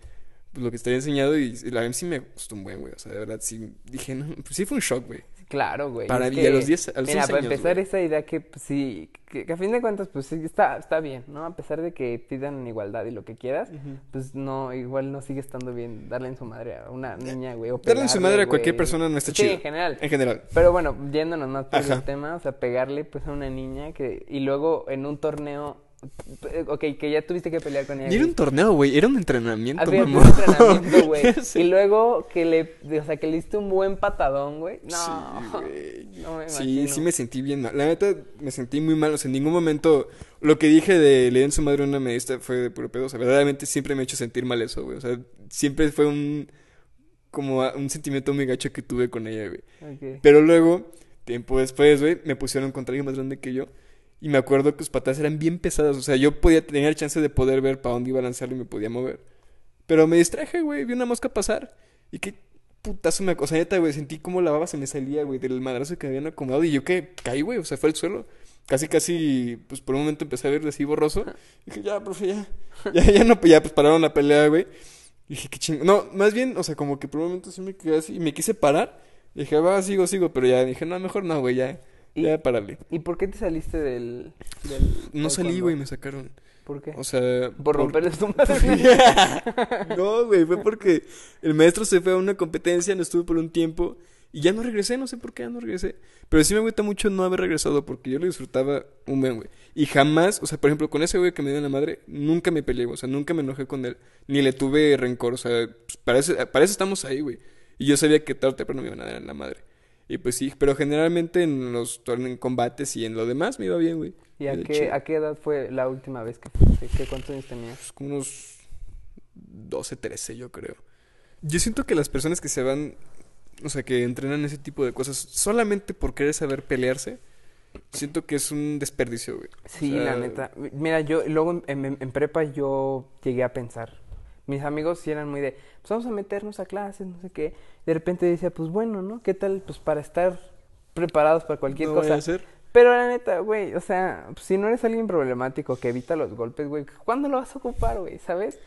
pues, lo que te había enseñado. Y la verdad sí me gustó un buen, güey. O sea, de verdad sí. Dije, no, pues sí fue un shock, güey. Claro, güey. Para es que, a los 10 a los Mira, 11 para años, empezar, güey. esa idea que, pues, sí, que, que a fin de cuentas, pues sí, está, está bien, ¿no? A pesar de que pidan igualdad y lo que quieras, pues no, igual no sigue estando bien darle en su madre a una niña, güey. o Darle en su madre a cualquier persona no está Sí, chido. en general. En general. Pero bueno, yéndonos más por el tema, o sea, pegarle pues a una niña que y luego en un torneo, eh, ok, que ya tuviste que pelear con ella. Y era un torneo, güey. Era un entrenamiento, Había mamón. un entrenamiento, (laughs) güey. Y luego que le, o sea, que le diste un buen patadón, güey. No, Sí, güey. (laughs) no me Sí, sí me sentí bien mal. La neta, me sentí muy mal. O sea, en ningún momento lo que dije de leer en su madre una medista fue de puro pedo. O sea, verdaderamente siempre me ha hecho sentir mal eso, güey. O sea, siempre fue un. Como un sentimiento muy gacho que tuve con ella, güey. Pero luego, tiempo después, güey, me pusieron contra alguien más grande que yo. Y me acuerdo que sus patas eran bien pesadas. O sea, yo podía tener chance de poder ver para dónde iba a lanzarlo y me podía mover. Pero me distraje, güey. Vi una mosca pasar. Y qué putazo me... O sea, neta, güey, sentí como la baba se me salía, güey, del madrazo que me habían acomodado. Y yo que caí, güey, o sea, fue al suelo. Casi, casi, pues por un momento empecé a ver así borroso. dije, ya, profe, ya. (laughs) Ya, ya no, ya, pues pararon la pelea, güey. Y dije, qué ching... No, más bien, o sea, como que por un momento sí me quedé así. Y me quise parar. Y dije, va, sigo, sigo. Pero ya dije, no, mejor no, güey, ya. Y- Ya, párale. ¿Y por qué te saliste del, del No salí, güey, me sacaron. ¿Por qué? O sea... por romperles tu (laughs) madre. (laughs) no, güey, fue porque el maestro se fue a una competencia, no estuvo por un tiempo Y ya no regresé, no sé por qué ya no regresé. Pero sí me agüita mucho no haber regresado porque yo lo disfrutaba un buen, güey. Y jamás, o sea, por ejemplo, con ese güey que me dio en la madre, nunca me peleé. O sea, nunca me enojé con él. Ni le tuve rencor. O sea, pues, para, eso, para eso estamos ahí, güey. Y yo sabía que tarde o temprano me iban a dar en la madre. Y pues sí, pero generalmente en los en combates y en lo demás me iba bien, güey. ¿Y a qué, a qué edad fue la última vez que fuiste? ¿Qué, ¿Cuántos años tenías? Pues como unos 12, 13, yo creo. Yo siento que las personas que se van, o sea, que entrenan ese tipo de cosas solamente por querer saber pelearse, siento que es un desperdicio, güey. O Sí, sea, la neta. Mira, yo luego en, en- en prepa yo llegué a pensar. Mis amigos sí eran muy de, pues vamos a meternos a clases, no sé qué. De repente decía, pues bueno, ¿no? ¿Qué tal? Pues para estar preparados para cualquier no cosa. ser. Pero la neta, güey, o sea, si no eres alguien problemático que evita los golpes, güey, ¿cuándo lo vas a ocupar, güey? ¿Sabes?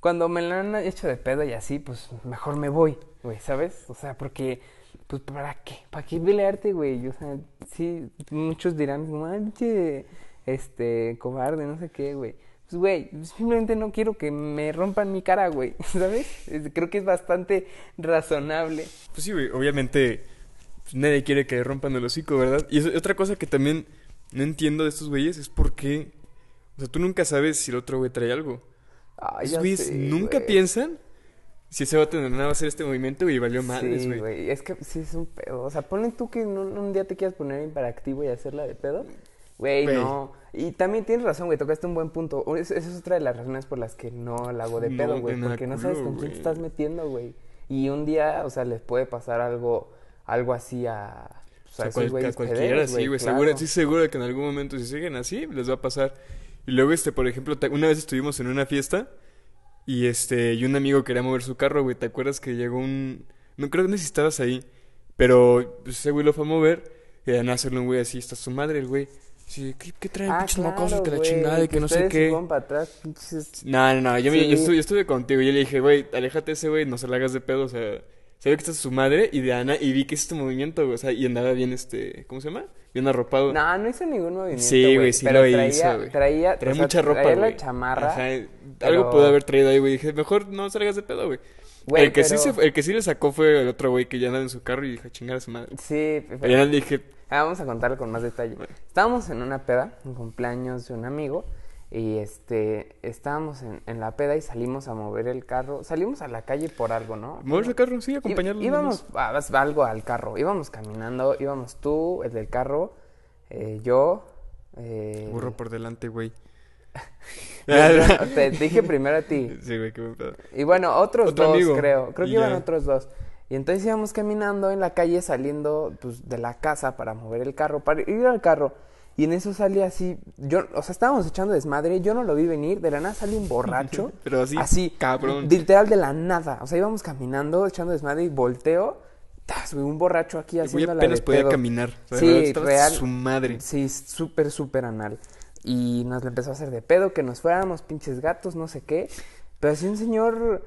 Cuando me la han hecho de pedo y así, pues mejor me voy, güey, ¿sabes? O sea, porque, pues, ¿para qué? ¿Para qué pelearte, güey? O sea, sí, muchos dirán, como, "Ay, pinche, este, cobarde, no sé qué, güey. Pues, güey, simplemente no quiero que me rompan mi cara, güey, (laughs) ¿sabes? Es- Creo que es bastante razonable. Pues sí, güey, obviamente pues, nadie quiere que le rompan el hocico, ¿verdad? Y otra cosa que también no entiendo de estos güeyes es por qué, o sea, tú nunca sabes si el otro güey trae algo. Ya güeyes sé, nunca güey. piensan si ese vato de nada va a hacer este movimiento y valió madres, Sí, güey. güey. Es que sí es un pedo. O sea, ponle tú que un, un día te quieras poner imperactivo y hacerla de pedo. Güey, no. Y también tienes razón, güey. Tocaste un buen punto. Esa es otra de las razones por las que no la hago de No, pedo, güey. Porque no sabes con quién te estás metiendo, güey. Y un día, o sea, les puede pasar algo, algo así a. pues, O sea, cual- güeyes a cualquiera, sí, güey. claro. Seguro, sí, seguro que en algún momento, si siguen así, les va a pasar. Y luego, este, por ejemplo, una vez estuvimos en una fiesta y este, y un amigo quería mover su carro, güey. ¿Te acuerdas que llegó un. No creo que estabas ahí, pero pues, ese güey lo fue a mover y nada hacerle un güey así, está su madre, el güey. Sí, ¿qué, qué traen Ah, pinches claro, mocosos que la chingada y que no sé qué? fueron para atrás, pinches- No, no, no, yo, me- Sí. yo, estuve, yo estuve contigo y yo le dije, güey, aléjate ese güey, no se la hagas de pedo, o sea, sabía que esta es su madre y de Ana y vi que hizo este movimiento, güey, o sea, y andaba bien, este, ¿cómo se llama? Bien arropado. No, no hizo ningún movimiento. Sí, güey, sí pero lo traía, hizo, güey. Traía, Traía o sea, mucha ropa, traía güey. la chamarra. Ajá, pero- algo pudo haber traído ahí, güey. Dije, mejor no salgas de pedo, güey. Güey, el, que sí se, el que sí le sacó fue el otro güey que ya andaba en su carro y dije, chingar a su madre. Sí, Pero ya le dije, Ah, vamos a contarlo con más detalle. Estábamos en una peda, un cumpleaños de un amigo, y este, estábamos en, en la peda y salimos a mover el carro. Salimos a la calle por algo, ¿no? mover el carro, sí, acompañarlo. Íbamos a, a algo al carro, íbamos caminando, íbamos tú, el del carro, eh, yo. Eh, Burro por delante, güey. (laughs) (laughs) te dije primero a ti. Sí, güey, qué pedo. Y bueno, otros Otro dos, amigo. creo. Creo Y que iban ya. otros dos. Y entonces íbamos caminando en la calle, saliendo pues, de la casa para mover el carro, para ir al carro. Y en eso salía así, yo, o sea, estábamos echando desmadre, yo no lo vi venir, de la nada salió un borracho. (laughs) Pero así, así, cabrón. Literal de la nada. O sea, íbamos caminando, echando desmadre y volteo. ¡tas! un borracho aquí haciendo la apenas podía pedo. caminar. O sea, de Sí, real. su madre. Sí, súper, súper anal. Y nos lo empezó a hacer de pedo, que nos fuéramos pinches gatos, no sé qué. Pero así un señor,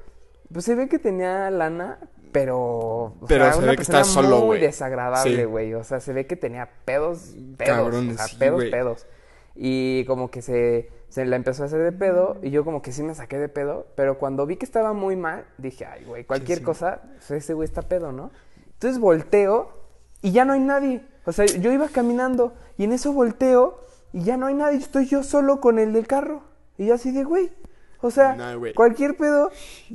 pues se ve que tenía lana, pero... o Pero sea, se una ve que persona solo, muy güey. desagradable, Sí. güey. O sea, se ve que tenía pedos, pedos. Cabrones, o sea, pedos, pedos. Y como que se, se la empezó a hacer de pedo, y yo como que sí me saqué de pedo. Pero cuando vi que estaba muy mal, dije, ay, güey, cualquier sí. cosa, pues ese güey está pedo, ¿no? Entonces volteo y ya no hay nadie. O sea, yo iba caminando y en eso volteo y ya no hay nadie. Estoy yo solo con el del carro. Y yo así de, güey. O sea, cualquier pedo,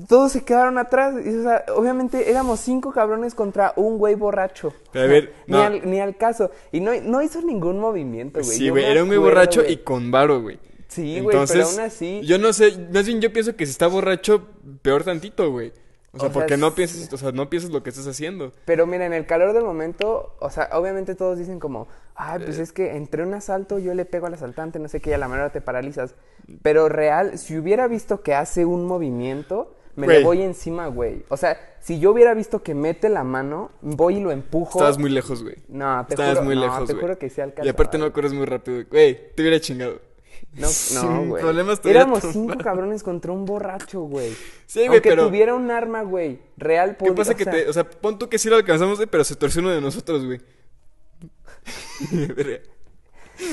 todos se quedaron atrás. Y, o sea, obviamente éramos cinco cabrones contra un güey borracho. Pero a ver, ni, al, ni al caso. Y no, no hizo ningún movimiento, güey. Sí, güey, era un güey borracho y con varo, güey. Sí, güey, pero aún así- Yo no sé, más bien yo pienso que si está borracho, peor tantito, güey. O sea, O sea, porque no piensas, o sea, no piensas lo que estás haciendo. Pero mira, en el calor del momento, o sea, obviamente todos dicen como, ay, pues es que entre un asalto yo le pego al asaltante, no sé qué, y a la manera te paralizas. Pero real, si hubiera visto que hace un movimiento, me le voy encima, güey. O sea, si yo hubiera visto que mete la mano, voy y lo empujo. Estabas muy lejos, güey. No, te Estabas juro, muy no, lejos, te güey. juro que sí Y alcanzaba. aparte no corres muy rápido. Güey, te hubiera chingado. No, no, güey. problemas Éramos cinco cabrones contra un borracho, güey. Sí, güey, pero- tuviera un arma, güey. Real, ¿Qué pasa que te, o sea, pon tú que sí lo alcanzamos, güey, pero se torció uno de nosotros, güey. (laughs)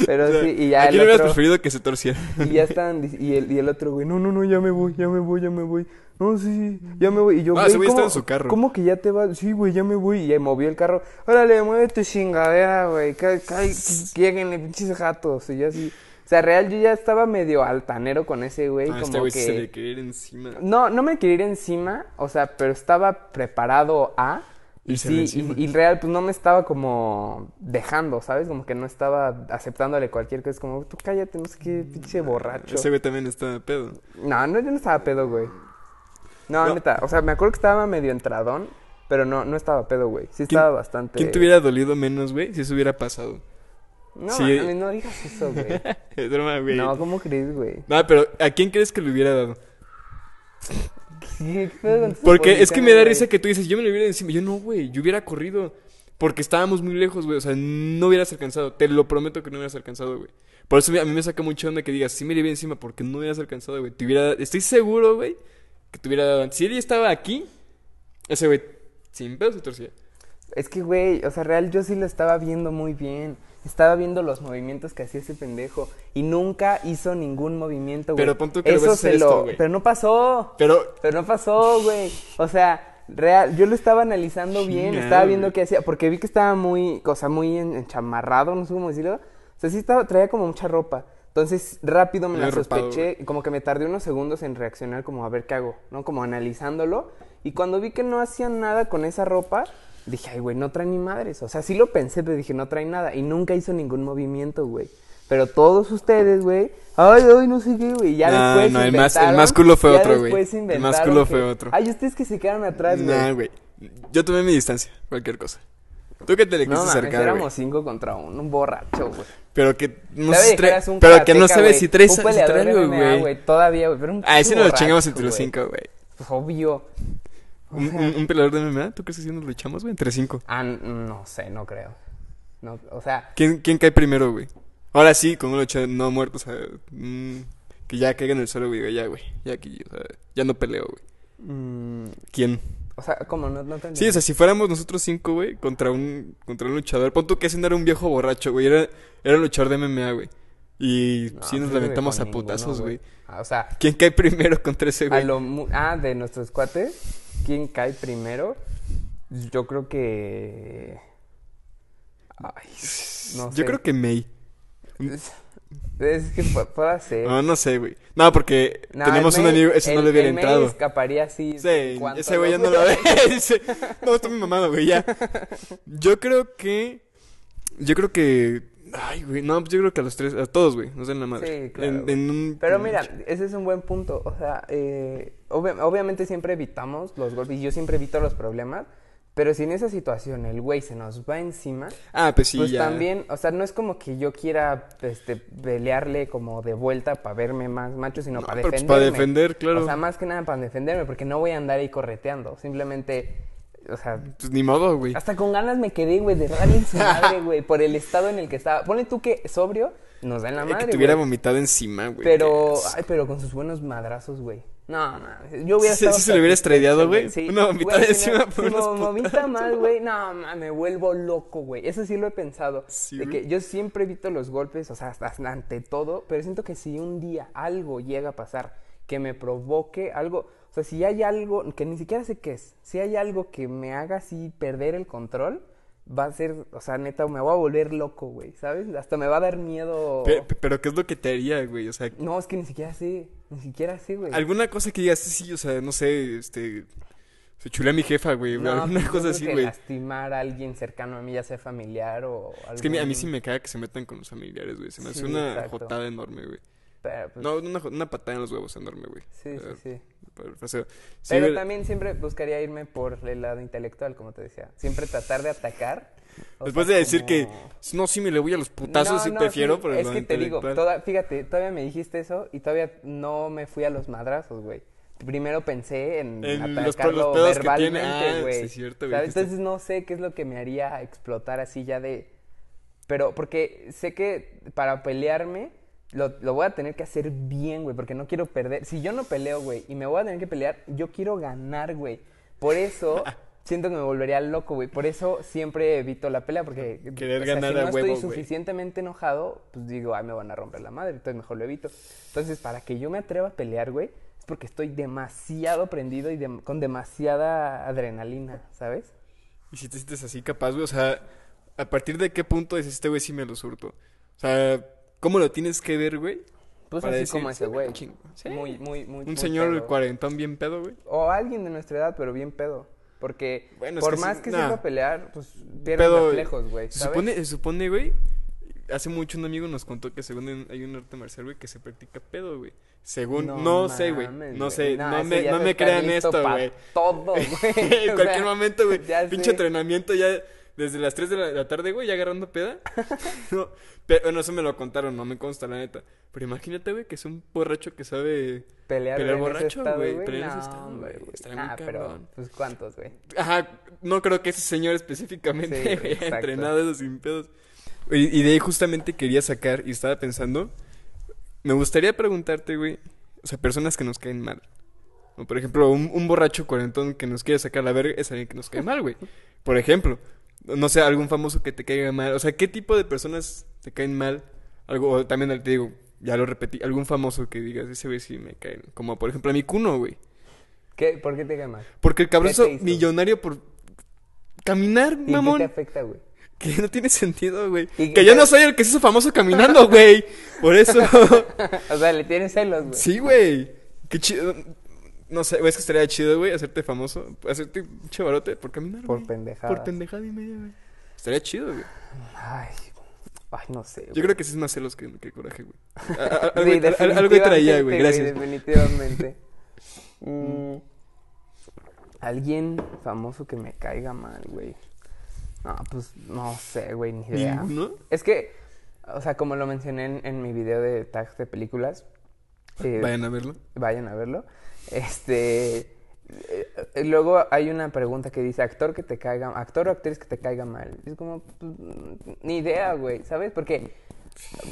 Pero O sea, sí, y ya ¿A el hubieras otro... preferido que se torciera? (laughs) Y ya dic- y el, y el otro, güey, no, no, no, ya me voy, ya me voy, ya me voy. No, sí, ya me voy. Y yo, Ah, güey, ¿cómo- en su carro. ¿Cómo que ya te vas? Sí, güey, ya me voy. Y ya movió el carro. Órale, mueve tu chingadera, güey. (laughs) Lleguen pinches gatos. Y yo así. O sea, real, yo ya estaba medio altanero con ese güey. Ah, como este güey que... se le quería ir encima. No, no me quería ir encima, o sea, pero estaba preparado a. Y sí, y, y real, pues no me estaba como dejando, ¿sabes? Como que no estaba aceptándole cualquier cosa. Es como, tú cállate, no sé qué, pinche borracho. Ese güey también está pedo. No, no, yo no estaba pedo, güey. No, No. neta, o sea, me acuerdo que estaba medio entradón, pero no, no estaba pedo, güey. Sí estaba bastante. ¿Quién te hubiera dolido menos, güey, si eso hubiera pasado? No, Sí. no digas eso, (laughs) güey. Es broma, güey. no, ¿cómo crees, güey? No, pero ¿a quién crees que le hubiera dado? (laughs) ¿Qué pedo con tus Porque es que me da risa que tú dices, yo me lo hubiera encima. Yo no, güey, yo hubiera corrido. Porque estábamos muy lejos, güey. O sea, no hubieras alcanzado. Te lo prometo que no hubieras alcanzado, güey. Por eso a mí me saca mucho onda que digas, sí me le encima porque no hubieras alcanzado, güey. Te hubiera... Estoy seguro, güey, que te hubiera dado. Si él ya estaba aquí, ese güey, sin pedo se torcía. Es que, güey, o sea, real, yo sí lo estaba viendo muy bien. Estaba viendo los movimientos que hacía ese pendejo. Y nunca hizo ningún movimiento, güey. Pero pon tú que Eso se lo... güey. Pero no pasó. Pero Pero no pasó, güey. O sea, real, yo lo estaba analizando bien. Estaba viendo qué hacía. Porque vi que estaba muy, o sea, muy en- enchamarrado, no sé cómo decirlo. O sea, sí estaba, traía como mucha ropa. Entonces, rápido me la sospeché. Como que me tardé unos segundos en reaccionar, como a ver qué hago, ¿no? Como analizándolo. Y cuando vi que no hacían nada con esa ropa, dije, ay, güey, no trae ni madres. O sea, sí lo pensé, pero dije, no trae nada. Y nunca hizo ningún movimiento, güey. Pero todos ustedes, güey, ay, ay, no sé qué, güey. Ya después no, el más- el más culo fue otro, güey. después El más culo que- fue otro. Ay, ustedes que se quedaron atrás, güey. Nah, güey. Yo tomé mi distancia, cualquier cosa. Tú que te le no, quisiste acercar, éramos cinco contra uno, un borracho, güey. Pero que no que un Pero que no sabe si traes si güey. Todavía, güey, pero un Ah, ese nos lo chingamos entre los cinco, güey. Pues, obvio. ¿Un, un, un peleador de MMA? ¿Tú crees que sí nos lo echamos, güey? Entre cinco. Ah, no sé, no creo. No, o sea, ¿Quién, quién cae primero, güey? Ahora sí, con un lucha no muerto, o sea, mm, que ya caiga en el suelo, güey, ya, güey, ya aquí, o sea, ya no peleo, güey. mm, ¿Quién? o sea, ¿cómo? No, no Sí, o sea, si fuéramos nosotros cinco, güey, contra un, contra un luchador, pon tú que ese no era un viejo borracho, güey, era, era luchador de MMA, güey. Y No, sí nos pues, lamentamos a putazos, güey. Ah, o sea, ¿Quién cae primero contra ese, a güey? ah, de nuestros cuates, ¿quién cae primero? Yo creo que... Ay, no sé. Yo creo que May. Es que pu- puede ser. No, no sé, güey. No, porque No, tenemos un amigo, ese no le hubiera el May entrado. escaparía así. Sí, ese güey ya no lo- ve. (laughs) No, estoy muy mamado, güey, ya. Yo creo que. Yo creo que. Ay, güey, no, pues yo creo que a los tres, a todos, güey, nos den la madre. Sí, claro, En, güey. en un- Pero mira, ese es un buen punto. O sea, eh, obvia- obviamente siempre evitamos los golpes y yo siempre evito los problemas. Pero si en esa situación el güey se nos va encima, Ah, pues sí, pues ya. también, o sea, no es como que yo quiera este, pelearle como de vuelta para verme más macho, sino No, para pues defenderme. para defender, claro. O sea, más que nada para defenderme, porque no voy a andar ahí correteando. Simplemente, o sea, Pues ni modo, güey. hasta con ganas me quedé, güey, de darle en su madre, güey, por el estado en el que estaba. Ponle tú que sobrio, nos da en la Eh, madre, que te hubiera vomitado encima, güey. Pero, ay, pero con sus buenos madrazos, güey. No, no, yo hubiera estado sí se le hubiera estrellado, güey. Sí, Una vomitada si encima por si unos vomita mal, güey, no, me vuelvo loco, güey. Eso sí lo he pensado. Sí, de que yo siempre evito los golpes, o sea, hasta ante todo, pero siento que si un día algo llega a pasar que me provoque algo, sea, si hay algo que ni siquiera sé qué es, si hay algo que me haga así perder el control, va a ser, o sea, neta, me voy a volver loco, güey, ¿sabes? Hasta me va a dar miedo. Pe- pe- Pero, ¿qué es lo que te haría, güey? O sea, No, es que ni siquiera sé, ni siquiera sé, güey. alguna cosa que digas, sí, o sea, no sé, este. Se chulea a mi jefa, güey. No, alguna pues yo cosa así, que güey. lastimar a alguien cercano a mí, ya sea familiar o algo. Es que a mí, a mí sí me caga que se metan con los familiares, güey. Se me Sí, hace una exacto. jotada enorme, güey. Pues, No, una, una patada en los huevos enorme, güey. sí, sí, sí. Pero, sí, Pero también siempre buscaría irme por el lado intelectual, como te decía. Siempre tratar de atacar. Después sea, de decir como- que, no, sí me le voy a los putazos, No, sí no, prefiero sí, el Es que te digo, toda- fíjate, todavía me dijiste eso y todavía no me fui a los madrazos, güey. Primero pensé en, En los atacarlo los tiene. verbalmente, Ah, güey. Entonces no sé qué es lo que me haría explotar así ya de... Pero porque sé que para pelearme lo, lo voy a tener que hacer bien, güey, porque no quiero perder. Si yo no peleo, güey, y me voy a tener que pelear, yo quiero ganar, güey. Por eso (laughs) siento que me volvería loco, güey. Por eso siempre evito la pelea, porque Querer o sea, ganar si no huevo, estoy suficientemente enojado, pues digo, ay, me van a romper la madre, entonces mejor lo evito. Entonces, para que yo me atreva a pelear, güey, es porque estoy demasiado prendido y con demasiada adrenalina, ¿sabes? Y si te sientes así capaz, güey, o sea, ¿a partir de qué punto dices, este güey sí me lo surto? O sea, ¿cómo lo tienes que ver, güey? Pues Para así decir, como ese "Sí, güey. chingo". Sí. Muy, muy, muy. Un muy señor pedo. cuarentón bien pedo, güey. O alguien de nuestra edad, pero bien pedo. Porque Bueno, por que sí, más que nah. sepa pelear, pues pierde Pedo, reflejos, güey. Se supone, se supone, güey, hace mucho un amigo nos contó que según hay un arte marcial, güey, que se practica pedo, güey. Según, no, sé, güey, no sé, no, me, no me crean esto, güey. Todo, güey. (laughs) en (laughs) cualquier sea, momento, güey, pinche sé. entrenamiento ya desde las 3 de la, la tarde, güey, ya agarrando peda. (laughs) no, pero, bueno, eso me lo contaron, no me consta, la neta. Pero imagínate, güey, que es un borracho que sabe... Pelear, Pelear borracho, güey, pelear No, estado, güey, estaría muy Ah, pero, pues, ¿cuántos, güey? Ajá, no creo que ese señor específicamente Sí, (laughs) haya entrenado eso sin pedos. Y, y de ahí justamente quería sacar, y estaba pensando, me gustaría preguntarte, güey, o sea, personas que nos caen mal. O por ejemplo, un, un borracho cuarentón que nos quiere sacar la verga es alguien que nos cae mal, güey. Por ejemplo, no sé, algún famoso que te caiga mal. O sea, ¿qué tipo de personas te caen mal? Algo, o también te digo, ya lo repetí, algún famoso que digas, ese güey sí me cae. Como por ejemplo a mi cuno, güey. ¿Qué? ¿Por qué te cae mal? Porque el cabrón ¿Qué es millonario por caminar, ¿Y qué mamón. te afecta, güey? Que no tiene sentido, güey. Que yo no soy el que se hizo famoso caminando, güey. Por eso. (laughs) o sea, le tienes celos, güey. sí, güey. Qué chido. No sé, güey, es que estaría chido, güey, hacerte famoso. Hacerte un chavarote por caminar, Por güey. pendejadas. Por pendejada y media, güey. Estaría chido, güey. Ay, ay, no sé, Yo creo que sí es más celos que, que coraje, güey. A- a- a- (laughs) Sí, algo, al- algo traía, güey. Gracias. Definitivamente. (laughs) Mm, Alguien famoso que me caiga mal, güey. No, pues no sé, güey, ni idea. ¿Ninguno? Es que, o sea, como lo mencioné en, en mi video de tags de películas, eh, Vayan a verlo. vayan a verlo. Este. eh, luego hay una pregunta que dice: actor que te caiga, actor o actriz que te caiga mal. Es como, pues, ni idea, güey, ¿sabes? Porque,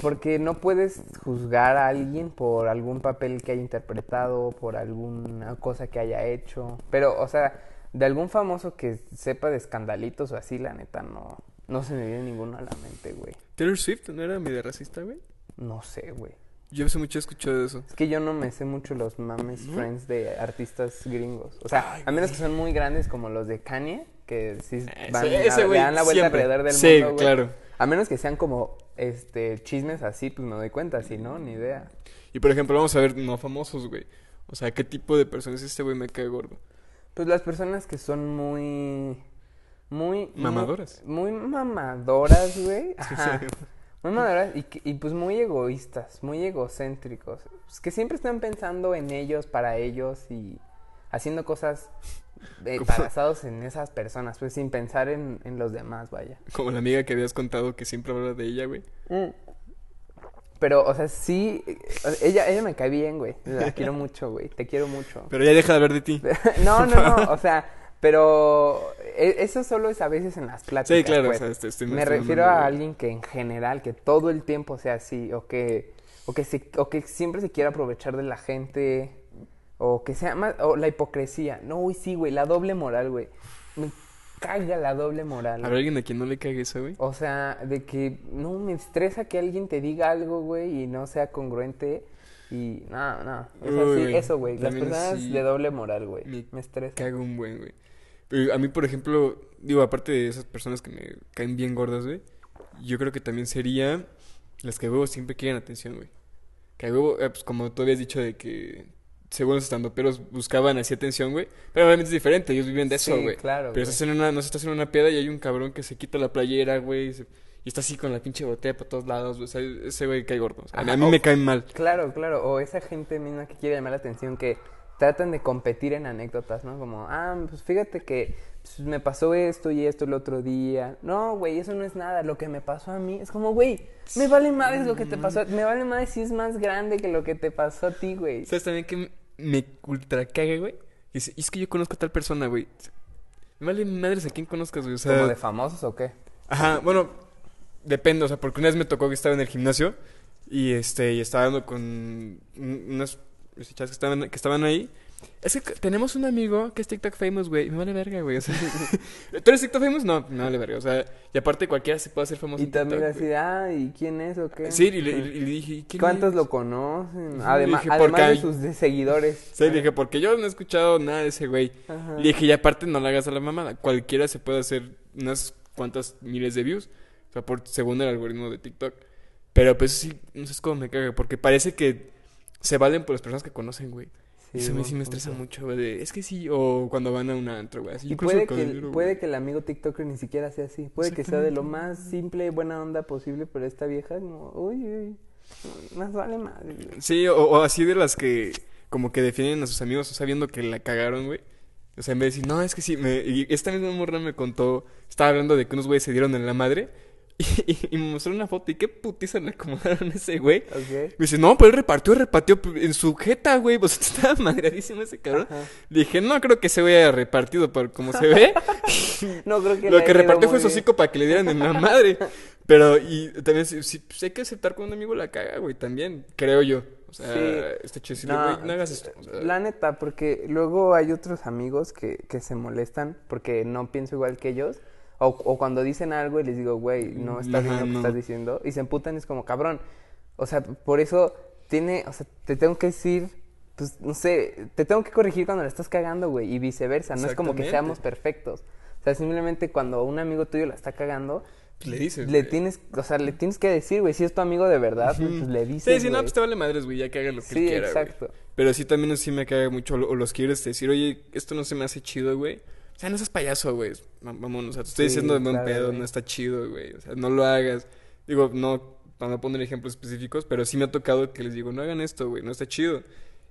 porque no puedes juzgar a alguien por algún papel que haya interpretado, por alguna cosa que haya hecho. Pero, o sea, de algún famoso que sepa de escandalitos o así, la neta, no, no se me viene ninguno a la mente, güey. Taylor Swift no era medio racista, güey. No sé, güey. Yo hace mucho he escuchado eso. Es que yo no me sé mucho los mames ¿No? friends de artistas gringos. O sea, Ay, a menos que son muy grandes como los de Kanye, que sí Ese- van ese a, güey le dan la vuelta siempre. alrededor del Sí, mundo, güey. claro. A menos que sean como este chismes así, pues me doy cuenta, si no, ni idea. Y por ejemplo, vamos a ver no famosos, güey. O sea, ¿qué tipo de personas este güey me cae gordo? Pues las personas que son muy muy Mamadoras. Muy, muy mamadoras, güey. (laughs) Ajá. Muy mamadoras y, que- y pues muy egoístas, muy egocéntricos. Pues que siempre están pensando en ellos, para ellos y haciendo cosas eh, basados en esas personas, pues sin pensar en, en los demás, vaya. Como la amiga que habías contado que siempre habla de ella, güey. Pero, o sea, sí, ella, ella me cae bien, güey. La quiero mucho, güey. Te quiero mucho. Pero ya deja de hablar de ti. (laughs) no, no, no, (laughs) o sea, pero e- eso solo es a veces en las pláticas. Sí, claro, pues. o sea, estoy- Me refiero a alguien que en general, que todo el tiempo sea así, o que, o que, se- o que siempre se quiera aprovechar de la gente, o que sea más, o la hipocresía. No, uy, sí, güey, la doble moral, güey. Me caga la doble moral. ¿Habrá alguien a quien no le cague eso, güey? O sea, de que no me estresa que alguien te diga algo, güey, y no sea congruente. Y no, no. Es así, Uy, eso, güey. Las personas sí. de doble moral, güey. Me Me estresa. Cago un buen, güey. Pero a mí, por ejemplo, digo, aparte de esas personas que me caen bien gordas, güey, yo creo que también sería las que a huevo siempre quieren atención, güey. Que a huevo, eh, pues como tú habías dicho de que según los estandoperos buscaban así atención, güey. Pero obviamente es diferente, ellos viven de eso, Sí, güey. claro, Pero estás en una, no estás en una peda y hay un cabrón que se quita la playera, güey, y se- y está así con la pinche botella por todos lados, güey. O sea, ese güey cae gordo. O sea, a mí- a Ajá, mí o- me caen mal. Claro, claro. O esa gente misma que quiere llamar la atención, que tratan de competir en anécdotas, ¿no? Como, ah, pues fíjate que pues, me pasó esto y esto el otro día. No, güey, eso no es nada. Lo que me pasó a mí es como, güey, me vale madres lo que te pasó. Me vale madres si es más grande que lo que te pasó a ti, güey. ¿Sabes también que me ultra caga, güey? Dice, es que yo conozco a tal persona, güey. Me vale madres a quién conozcas, güey. O sea, ¿Como de famosos o qué? Ajá, bueno, depende, o sea, porque una vez me tocó que estaba en el gimnasio y este y estaba dando con un- unas este, chavas que estaban que estaban ahí Es que tenemos un amigo que es TikTok famous, güey. Me vale verga, güey. O sea, (laughs) ¿tú eres TikTok famous? No, me vale verga. O sea, y aparte cualquiera se puede hacer famoso Y en también TikTok, así ah, ¿y quién es o qué? Sí, y le, y le- dije, ¿y quién ¿Cuántos es? lo conocen? Además, dije, porque además de sus seguidores. Sí, le dije, porque yo no he escuchado nada de ese güey. Ajá. Le dije, y aparte no le hagas a la mamada. Cualquiera se puede hacer unas cuantas miles de views. O sea, por, según el algoritmo de TikTok. Pero pues sí, no sé es como me caga. Porque parece que se valen por las personas que conocen, güey. y eso a mí buen sí me estresa mucho, güey. Es que sí, o cuando van a un antro, güey. Así, Y puede que, el puede que el amigo TikToker ni siquiera sea así. Puede que sea de lo más simple y buena onda posible, pero esta vieja como, uy, uy, más vale madre. güey". Sí, o, o así de las que como que defienden a sus amigos sabiendo que la cagaron, güey. O sea, en vez de decir, no, es que sí, me... y esta misma morra me contó, estaba hablando de que unos güeyes se dieron en la madre (laughs) y, y me mostró una foto y qué putiza le acomodaron a ese güey. Me dice, no, pero él repartió, repartió en su jeta, güey. (laughs) Pues estaba madreadísimo ese cabrón. Ajá. Dije, no creo que se haya repartido por como se ve. (laughs) No creo que Lo que repartió fue su hocico para que le dieran en la madre. Pero, y también, sí, sí, pues hay que aceptar cuando un amigo la caga, güey, también, creo yo. O sea, Sí. está chido No, güey, no hagas esto. O sea, La neta, porque luego hay otros amigos que, que se molestan porque no pienso igual que ellos. O, o cuando dicen algo y les digo, güey, no está bien Ajá, lo que no. estás diciendo. Y se emputan, es como, cabrón. O sea, por eso tiene, o sea, te tengo que decir, pues, no sé, te tengo que corregir cuando la estás cagando, güey. Y viceversa, no es como que seamos perfectos. O sea, simplemente cuando un amigo tuyo la está cagando, pues le dices, le güey. tienes, o sea, le tienes que decir, güey, si es tu amigo de verdad, pues le dices, Sí, sí, no, pues te vale madres, güey, ya que haga lo que Sí, él quiera, güey. exacto. Pero sí también sí me caga mucho, o los quieres decir, oye, esto no se me hace chido, güey. O sea, no seas payaso, güey. Vámonos, o sea, te estoy Sí, diciendo de buen claro, pedo, güey. no está chido, güey. O sea, no lo hagas. Digo, no, para no poner ejemplos específicos, pero sí me ha tocado que les digo, no hagan esto, güey, no está chido.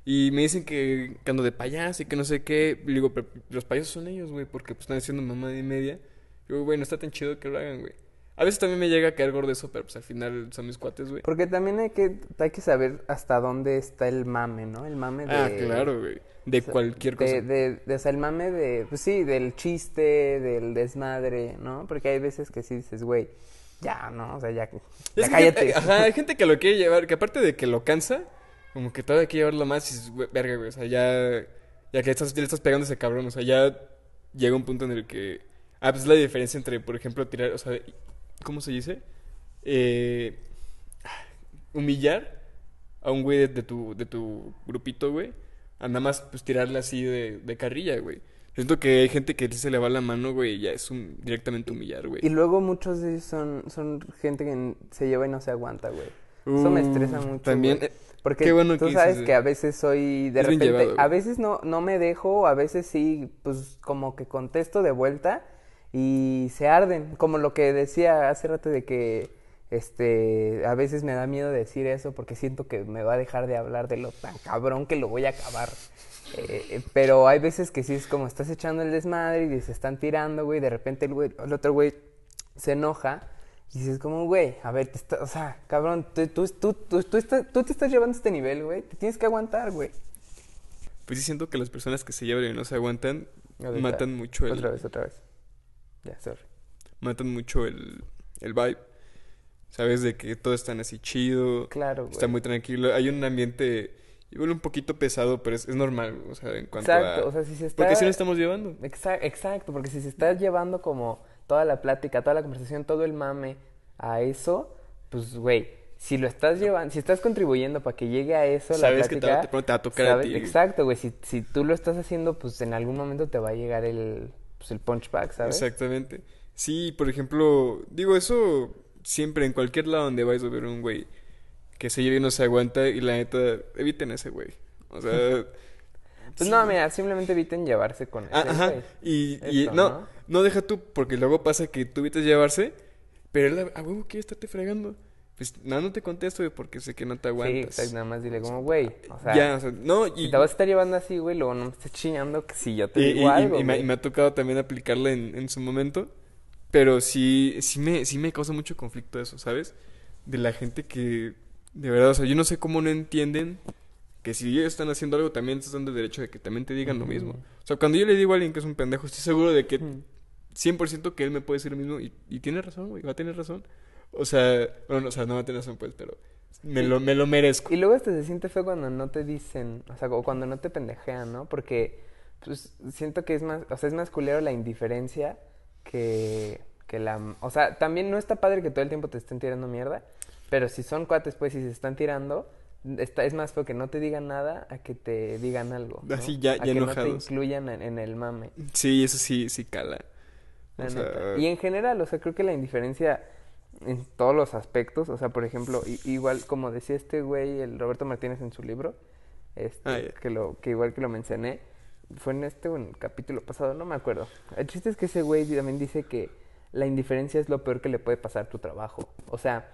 Y me dicen que, que ando de payaso y que no sé qué. Y digo, pero los payasos son ellos, güey, porque pues, están haciendo mamá y media. Digo, güey, no está tan chido que lo hagan, güey. A veces también me llega a caer gordo eso, pero pues al final son mis cuates, güey. Porque también hay que, hay que saber hasta dónde está el mame, ¿no? El mame de... Ah, claro, güey. De o sea, cualquier cosa. De, de, de- o sea, el mame de, pues sí, del chiste, del desmadre, ¿no? Porque hay veces que sí dices, güey, ya, ¿no? O sea, ya, Es ya que cállate. gente- ajá, hay (laughs) gente que lo quiere llevar, que aparte de que lo cansa, como que todavía hay que llevarlo más y güey, verga, güey, o sea, ya, ya que estás, ya le estás pegando a ese cabrón, o sea, ya llega un punto en el que, ah, pues es la diferencia entre, por ejemplo, tirar, o sea, ¿cómo se dice? Eh, humillar a un güey de, de tu, de tu grupito, güey, a nada más, pues, tirarle así de, de carrilla, güey. Siento que hay gente que se le va la mano, güey, y ya es un, directamente humillar, güey. Y luego muchos de ellos son, son gente que se lleva y no se aguanta, güey. Eso me estresa Uh, mucho, También, güey. eh, Porque Qué bueno tú que sabes dices, que a veces soy de repente, llevado, a veces no no me dejo, a veces sí, pues como que contesto de vuelta y se arden, como lo que decía hace rato de que este a veces me da miedo decir eso porque siento que me va a dejar de hablar de lo tan cabrón que lo voy a acabar. Eh, pero hay veces que sí es como estás echando el desmadre y se están tirando, güey, de repente el, güey, el otro güey se enoja y dices como, güey, a ver, te está- o sea, cabrón, tú, tú, tú, tú, tú te estás llevando a este nivel, güey, te tienes que aguantar, güey. Pues sí siento que las personas que se llevan y no se aguantan matan mucho el Otra vez, otra vez. Ya, sorry. matan mucho el, el vibe. Sabes de que todo están así chido, Claro, güey. está muy tranquilo. Hay un ambiente igual un poquito pesado, pero es, es normal, o sea, en cuanto Exacto, a o sea, si se está... porque así lo estamos llevando. Exa- Exacto, porque si se está llevando como toda la plática, toda la conversación, todo el mame a eso, pues, güey, si lo estás llevando, si estás contribuyendo para que llegue a eso la Sabes que te va- plática... te va a tocar a sabes- ti. Exacto, güey, si, si tú lo estás haciendo, pues en algún momento te va a llegar el, pues, el punchback, ¿sabes? Exactamente. Sí, por ejemplo, digo eso siempre en cualquier lado donde vais a ver un güey que se lleva y no se aguanta y la neta eviten a ese güey. O sea, (laughs) Pues no, mira, simplemente eviten llevarse con ese Ah, Ajá, y, y no, ¿no? no, deja tú, porque luego pasa que tú evitas llevarse, pero él a a huevo quiere estarte fregando. Pues nada, no te contesto, güey, porque sé que no te Sí, aguantas. exacto, nada más dile como, güey, o sea, ya, o sea, no, y, si te vas a estar llevando así, güey, luego no me estés chingando que si yo te y- digo y- algo, y me, güey. y me ha tocado también aplicarla en, en su momento, pero sí, sí me, sí me causa mucho conflicto eso, ¿sabes? De la gente que, de verdad, o sea, yo no sé cómo no entienden que si ellos están haciendo algo, también estás dando el derecho de que también te digan lo mismo. O sea, cuando yo le digo a alguien que es un pendejo, estoy seguro de que Ujú. 100% que él me puede decir lo mismo y, y tiene razón, güey, va a tener razón. O sea, bueno, no, o sea, no a tener razón, pues, pero Me lo, me lo merezco. Y luego hasta se siente feo cuando no te dicen, o sea, o cuando no te pendejean, ¿no? Porque pues siento que es más, o sea, es más culero la indiferencia que, que la... O sea, también no está padre que todo el tiempo te estén tirando mierda, pero si son cuates, pues, y se están tirando, está, es más feo que no te digan nada a que te digan algo. ¿no? Así ya- a ya que no te incluyan en, en el mame. Sí, eso sí, sí cala. la O sea. Y en general, o sea, creo que la indiferencia en todos los aspectos, o sea, por ejemplo, igual como decía este güey, el Roberto Martínez en su libro, este, Ah, que lo que igual que lo mencioné, fue en este o en el capítulo pasado, no me acuerdo. El chiste es que ese güey también dice que la indiferencia es lo peor que le puede pasar a tu trabajo. O sea,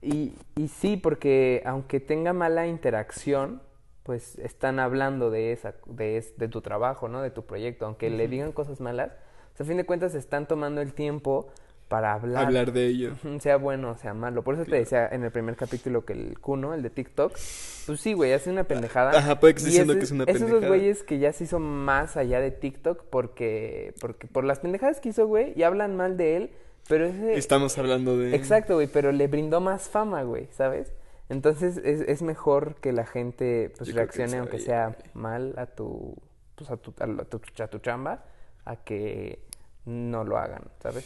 y, y sí, porque aunque tenga mala interacción, pues están hablando de esa, de, es- de tu trabajo, ¿no? De tu proyecto. Aunque le digan cosas malas, o sea, a fin de cuentas están tomando el tiempo para hablar. hablar de ello. Sea bueno o sea malo. Por eso te decía en el primer capítulo que el Kuno, el de TikTok, pues sí, güey, hace una pendejada. Ajá, diciendo que es una Esos dos pendejada. güeyes que ya se hizo más allá de TikTok porque, porque por las pendejadas que hizo, güey, y hablan mal de él, pero ese... Estamos hablando de... Exacto, güey, pero le brindó más fama, güey, ¿sabes? Entonces es, es mejor que la gente pues Yo reaccione aunque sea güey. mal a tu pues a tu, a tu, a tu chamba a que no lo hagan, ¿sabes?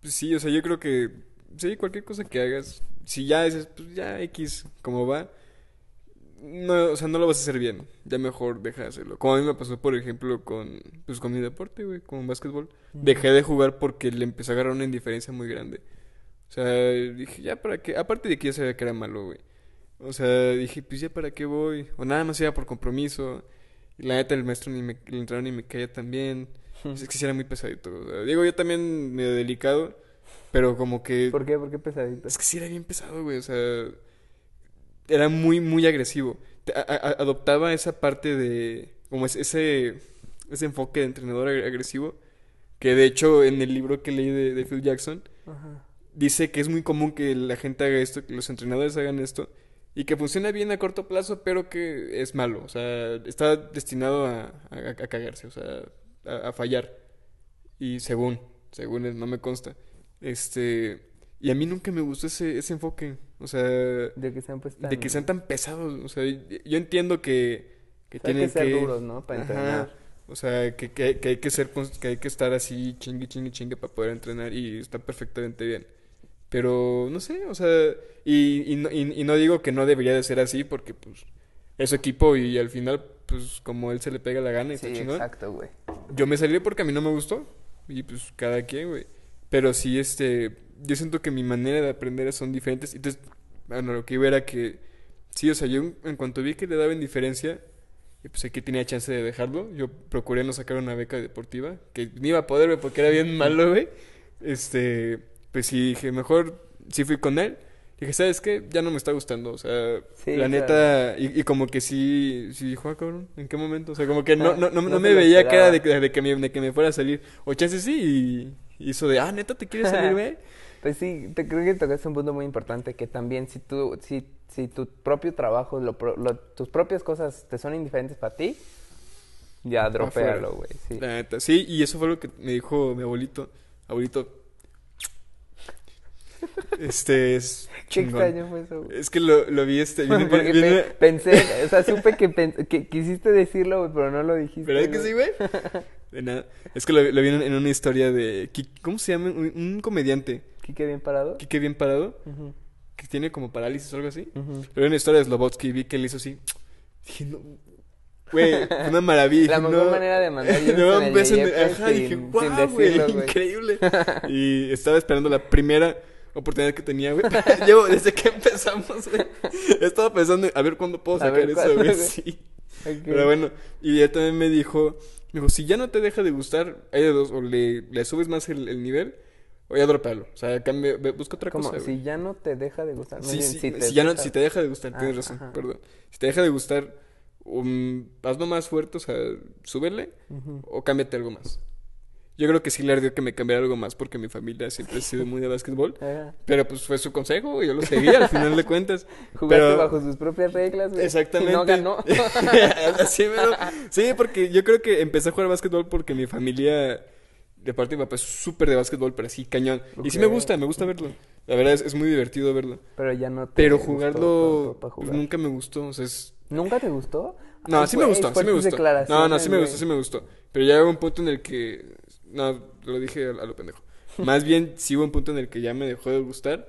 Pues sí, o sea, yo creo que... Sí, cualquier cosa que hagas, si ya dices, pues ya X, como va, no, o sea, no lo vas a hacer bien. Ya mejor deja de hacerlo. Como a mí me pasó, por ejemplo, con, pues, con mi deporte, güey, con básquetbol. Dejé de jugar porque le empecé a agarrar una indiferencia muy grande. O sea, dije, ya para qué. Aparte de que ya sabía que era malo, güey. O sea, dije, pues ya para qué voy. O nada más iba por compromiso. Y la neta, el maestro ni me, el entrenador ni me caía tan bien. (laughs) Es que sí era muy pesadito. o sea, digo, yo también medio delicado. Pero como que. ¿Por qué? ¿Por qué pesadito? Es que sí era bien pesado, güey. O sea, era muy, muy agresivo. Te- a- a- adoptaba esa parte de. Como es- ese, ese enfoque de entrenador ag- agresivo. Que de hecho, en el libro que leí de, de Phil Jackson, Ajá. dice que es muy común que la gente haga esto, que los entrenadores hagan esto. Y que funciona bien a corto plazo, pero que es malo. O sea, está destinado a, a- a cagarse, o sea, a, a fallar. Y según, según él, no me consta. Este. Y a mí nunca me gustó ese, ese enfoque. O sea, de De que sean pues tan... que sean tan pesados. O sea, yo entiendo que, que o sea, hay tienen que ser que. duros, ¿no? Para Ajá. entrenar. O sea, que, que, que hay que ser, que hay que estar así chingue, chingue, chingue para poder entrenar y está perfectamente bien. Pero, no sé, o sea, y, y, no, y, y no digo que no debería de ser así porque, pues, es equipo y al final, pues, como él se le pega la gana y Sí, está chingón. exacto, güey. Yo me salí porque a mí no me gustó y, pues, cada quien, güey. Pero sí, este, yo siento que mi manera de aprender son diferentes. Entonces, bueno, lo que iba era que, sí, o sea, yo en cuanto vi que le daba indiferencia, y pues aquí tenía chance de dejarlo. Yo procuré no sacar una beca deportiva, que ni iba a poder, güey, porque era bien malo, güey. Este, pues sí, dije, mejor sí fui con él. Dije, ¿sabes qué? Ya no me está gustando, o sea, Sí, la claro. neta, y, y como que sí, sí dijo, ah, cabrón, ¿en qué momento? O sea, como que no, no, no, No me veía cara de, esperaba. de que me, de que me fuera a salir. O chance sí, y hizo de, ah, neta, ¿te quieres salir, güey? (laughs) Pues sí, te creo que tocaste un punto muy importante que también si tú, si, si tu propio trabajo, lo, tus propias cosas te son indiferentes para ti, ya dropéalo, güey. Sí. La neta, sí, y eso fue lo que me dijo mi abuelito. Abuelito. Este es. (laughs) Qué chingón. extraño fue eso, güey. Es que lo, lo vi este. viene- Porque viene- pensé, o sea, supe que, que quisiste decirlo, güey, pero no lo dijiste. ¿Verdad que sí, güey? (laughs) De nada. Es que lo, lo vi en, en una historia de. ¿Cómo se llama? Un, un comediante. ¿Quique bien parado? Quique bien parado. Que tiene como parálisis o algo así. ujú. Pero en una historia de Slobotsky y vi que él hizo así. Dije, no. Güey, una maravilla. La mejor no. manera de mandar (laughs) No, un el en- Ajá, sin- dije, güey, decirlo, güey". increíble. Y estaba esperando la primera oportunidad que tenía, güey. (laughs) (laughs) Llevo desde que empezamos, güey. He estado pensando, a ver cuándo puedo A sacar ver eso, güey. (laughs) Sí. Ok. Pero bueno, y él también me dijo, me dijo, si ya no te deja de gustar, hay de dos, o le, le subes más el, el nivel, o ya dropalo. O sea, cambia, busca otra Como cosa, güey. si ya no te deja de gustar. Sí, bien, sí, si te si ya no, si te deja de gustar, Ah, tienes razón, ajá. perdón. Si te deja de gustar, um, hazlo más fuerte, o sea, súbele, o cámbiate algo más. Yo creo que sí le ardió que me cambiara algo más porque mi familia siempre ha sido muy de básquetbol. (laughs) Ajá. Pero pues fue su consejo y yo lo seguí al final de cuentas. (laughs) Jugaste Pero- bajo sus propias reglas, güey. Exactamente. Y no ganó. (laughs) Sí, porque yo creo que empecé a jugar básquetbol porque mi familia, de parte de mi papá, es súper de básquetbol, pero así cañón. Y sí me gusta, me gusta verlo. La verdad es, es muy divertido verlo. Pero ya no te Pero jugarlo pues, jugar. nunca me gustó. O sea, es... ¿Nunca te gustó? No, Ay, sí me gustó, sí me gustó. No, no, sí me gustó, sí me gustó. Pero ya hubo un punto en el que... No, lo dije a, lo pendejo. Más bien, sí hubo un punto en el que ya me dejó de gustar.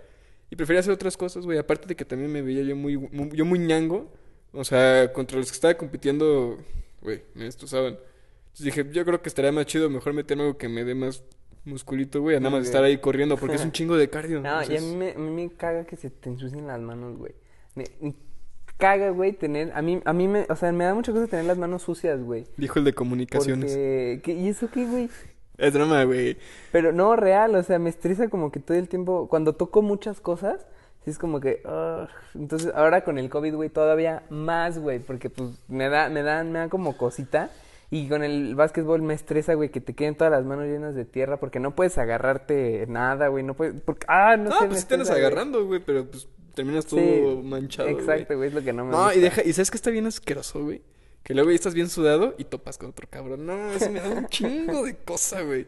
Y prefería hacer otras cosas, güey. Aparte de que también me veía yo muy, muy- yo muy ñango. O sea, contra los que estaba compitiendo, güey, me destrozaban. Entonces dije, yo creo que estaría más chido mejor meterme algo que me dé más musculito, güey, a nada más estar ahí corriendo, porque es un (laughs) chingo de cardio. No, y a mí me, me caga que se te ensucien las manos, güey. Me, me caga, güey, tener... A mí, a mí me... O sea, me da mucha cosa tener las manos sucias, güey. Dijo el de comunicaciones. Porque... ¿qué- ¿Y eso qué, güey? Es drama, güey. Pero no, real, o sea, me estresa como que todo el tiempo... Cuando toco muchas cosas, sí es como que... ugh. Entonces, ahora con el COVID, güey, todavía más, güey. Porque, pues, me da, me da, me da como cosita. Y con el básquetbol me estresa, güey, que te queden todas las manos llenas de tierra. Porque no puedes agarrarte nada, güey. No puedes... Porque, ah, no, No, sé, pues sí te güey. agarrando, güey, pero pues terminas todo Sí, manchado. Exacto, güey, es lo que no me No, gusta. y deja, y sabes que está bien asqueroso, güey. Que luego ya estás bien sudado y topas con otro cabrón. No, eso me da un chingo de cosa, güey.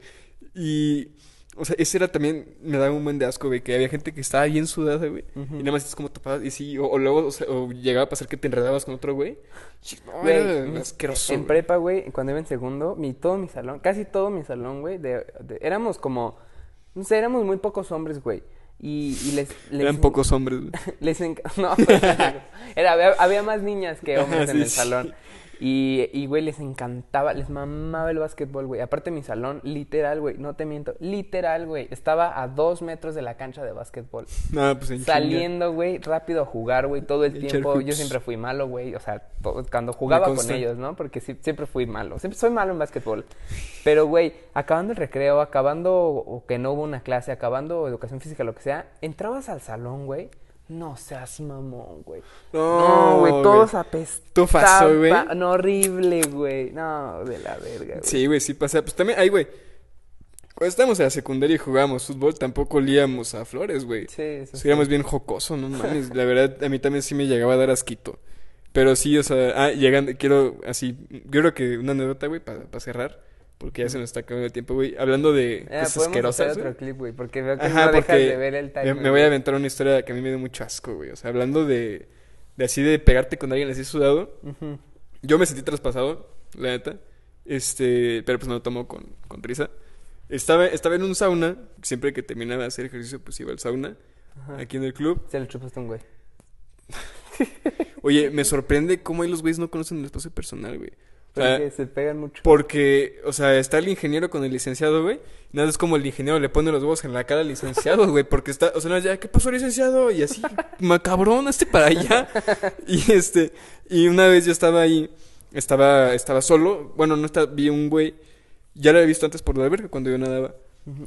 Y, o sea, ese era también, me daba un buen de asco, güey, que había gente que estaba bien sudada, güey. Y nada más es como topabas, y sí, o, o luego, o, sea, o llegaba a pasar que te enredabas con otro güey. No, Güey, era asqueroso. En prepa, güey, cuando iba en segundo, mi, todo mi salón, casi todo mi salón, güey, de, de- éramos como, no sé, éramos muy pocos hombres, güey. Y, y les, les Eran pocos hombres, güey. (laughs) Les (laughs) no, (laughs) era, había, había más niñas que hombres en el sí. salón. Y, y, güey, les encantaba, les mamaba el básquetbol, güey. Aparte, mi salón, literal, güey, no te miento, literal, güey, estaba a dos metros de la cancha de básquetbol. No, pues en chinga. Saliendo, güey, rápido a jugar, güey, todo el tiempo. Yo siempre fui malo, güey. O sea, to- cuando jugaba con ellos, ¿no? Porque sí- siempre fui malo. Siempre soy malo en básquetbol. Pero, güey, acabando el recreo, acabando o que no hubo una clase, acabando educación física, lo que sea, entrabas al salón, güey. No seas mamón, güey. No, No, güey, güey. todos apestaban. Güey. No, horrible, güey. No, de la verga, güey. Sí, güey, sí pasa. Pues también, ay, güey. Cuando estábamos en la secundaria y jugábamos fútbol, tampoco olíamos a flores, güey. Sí, eso Sí, éramos bien jocoso, no mames. La verdad, a mí también sí me llegaba a dar asquito. Pero sí, o sea, ah, llegando, quiero así, yo creo que una anécdota, güey, para cerrar, porque ya se nos está acabando el tiempo, güey. Hablando de Eh, cosas hacer asquerosas, otro güey. clip, güey, porque veo que Ajá, no dejas porque de ver el me, voy a aventar una historia que a mí me dio mucho asco, güey. O sea, hablando de, de así de pegarte con alguien así sudado, yo me sentí traspasado, la neta. Este, pero pues no lo tomo con, con risa. Estaba, estaba en un sauna, siempre que terminaba de hacer ejercicio, pues iba al sauna, Ajá. aquí en el club. Se lo chupaste un güey. (laughs) Oye, me (laughs) sorprende cómo ahí los güeyes no conocen el espacio personal, güey. O sea, Porque se pegan mucho. porque, o sea, está el ingeniero con el licenciado, güey. Nada es como el ingeniero le pone los huevos en la cara al licenciado, güey. Porque está, o sea, no, ya, ¿qué pasó, licenciado? Y así, (laughs) macabrón, hazte para allá. (laughs) Y este, y una vez yo estaba ahí, estaba, estaba solo. Bueno, no estaba, vi un güey. Ya lo había visto antes por la verga cuando yo nadaba.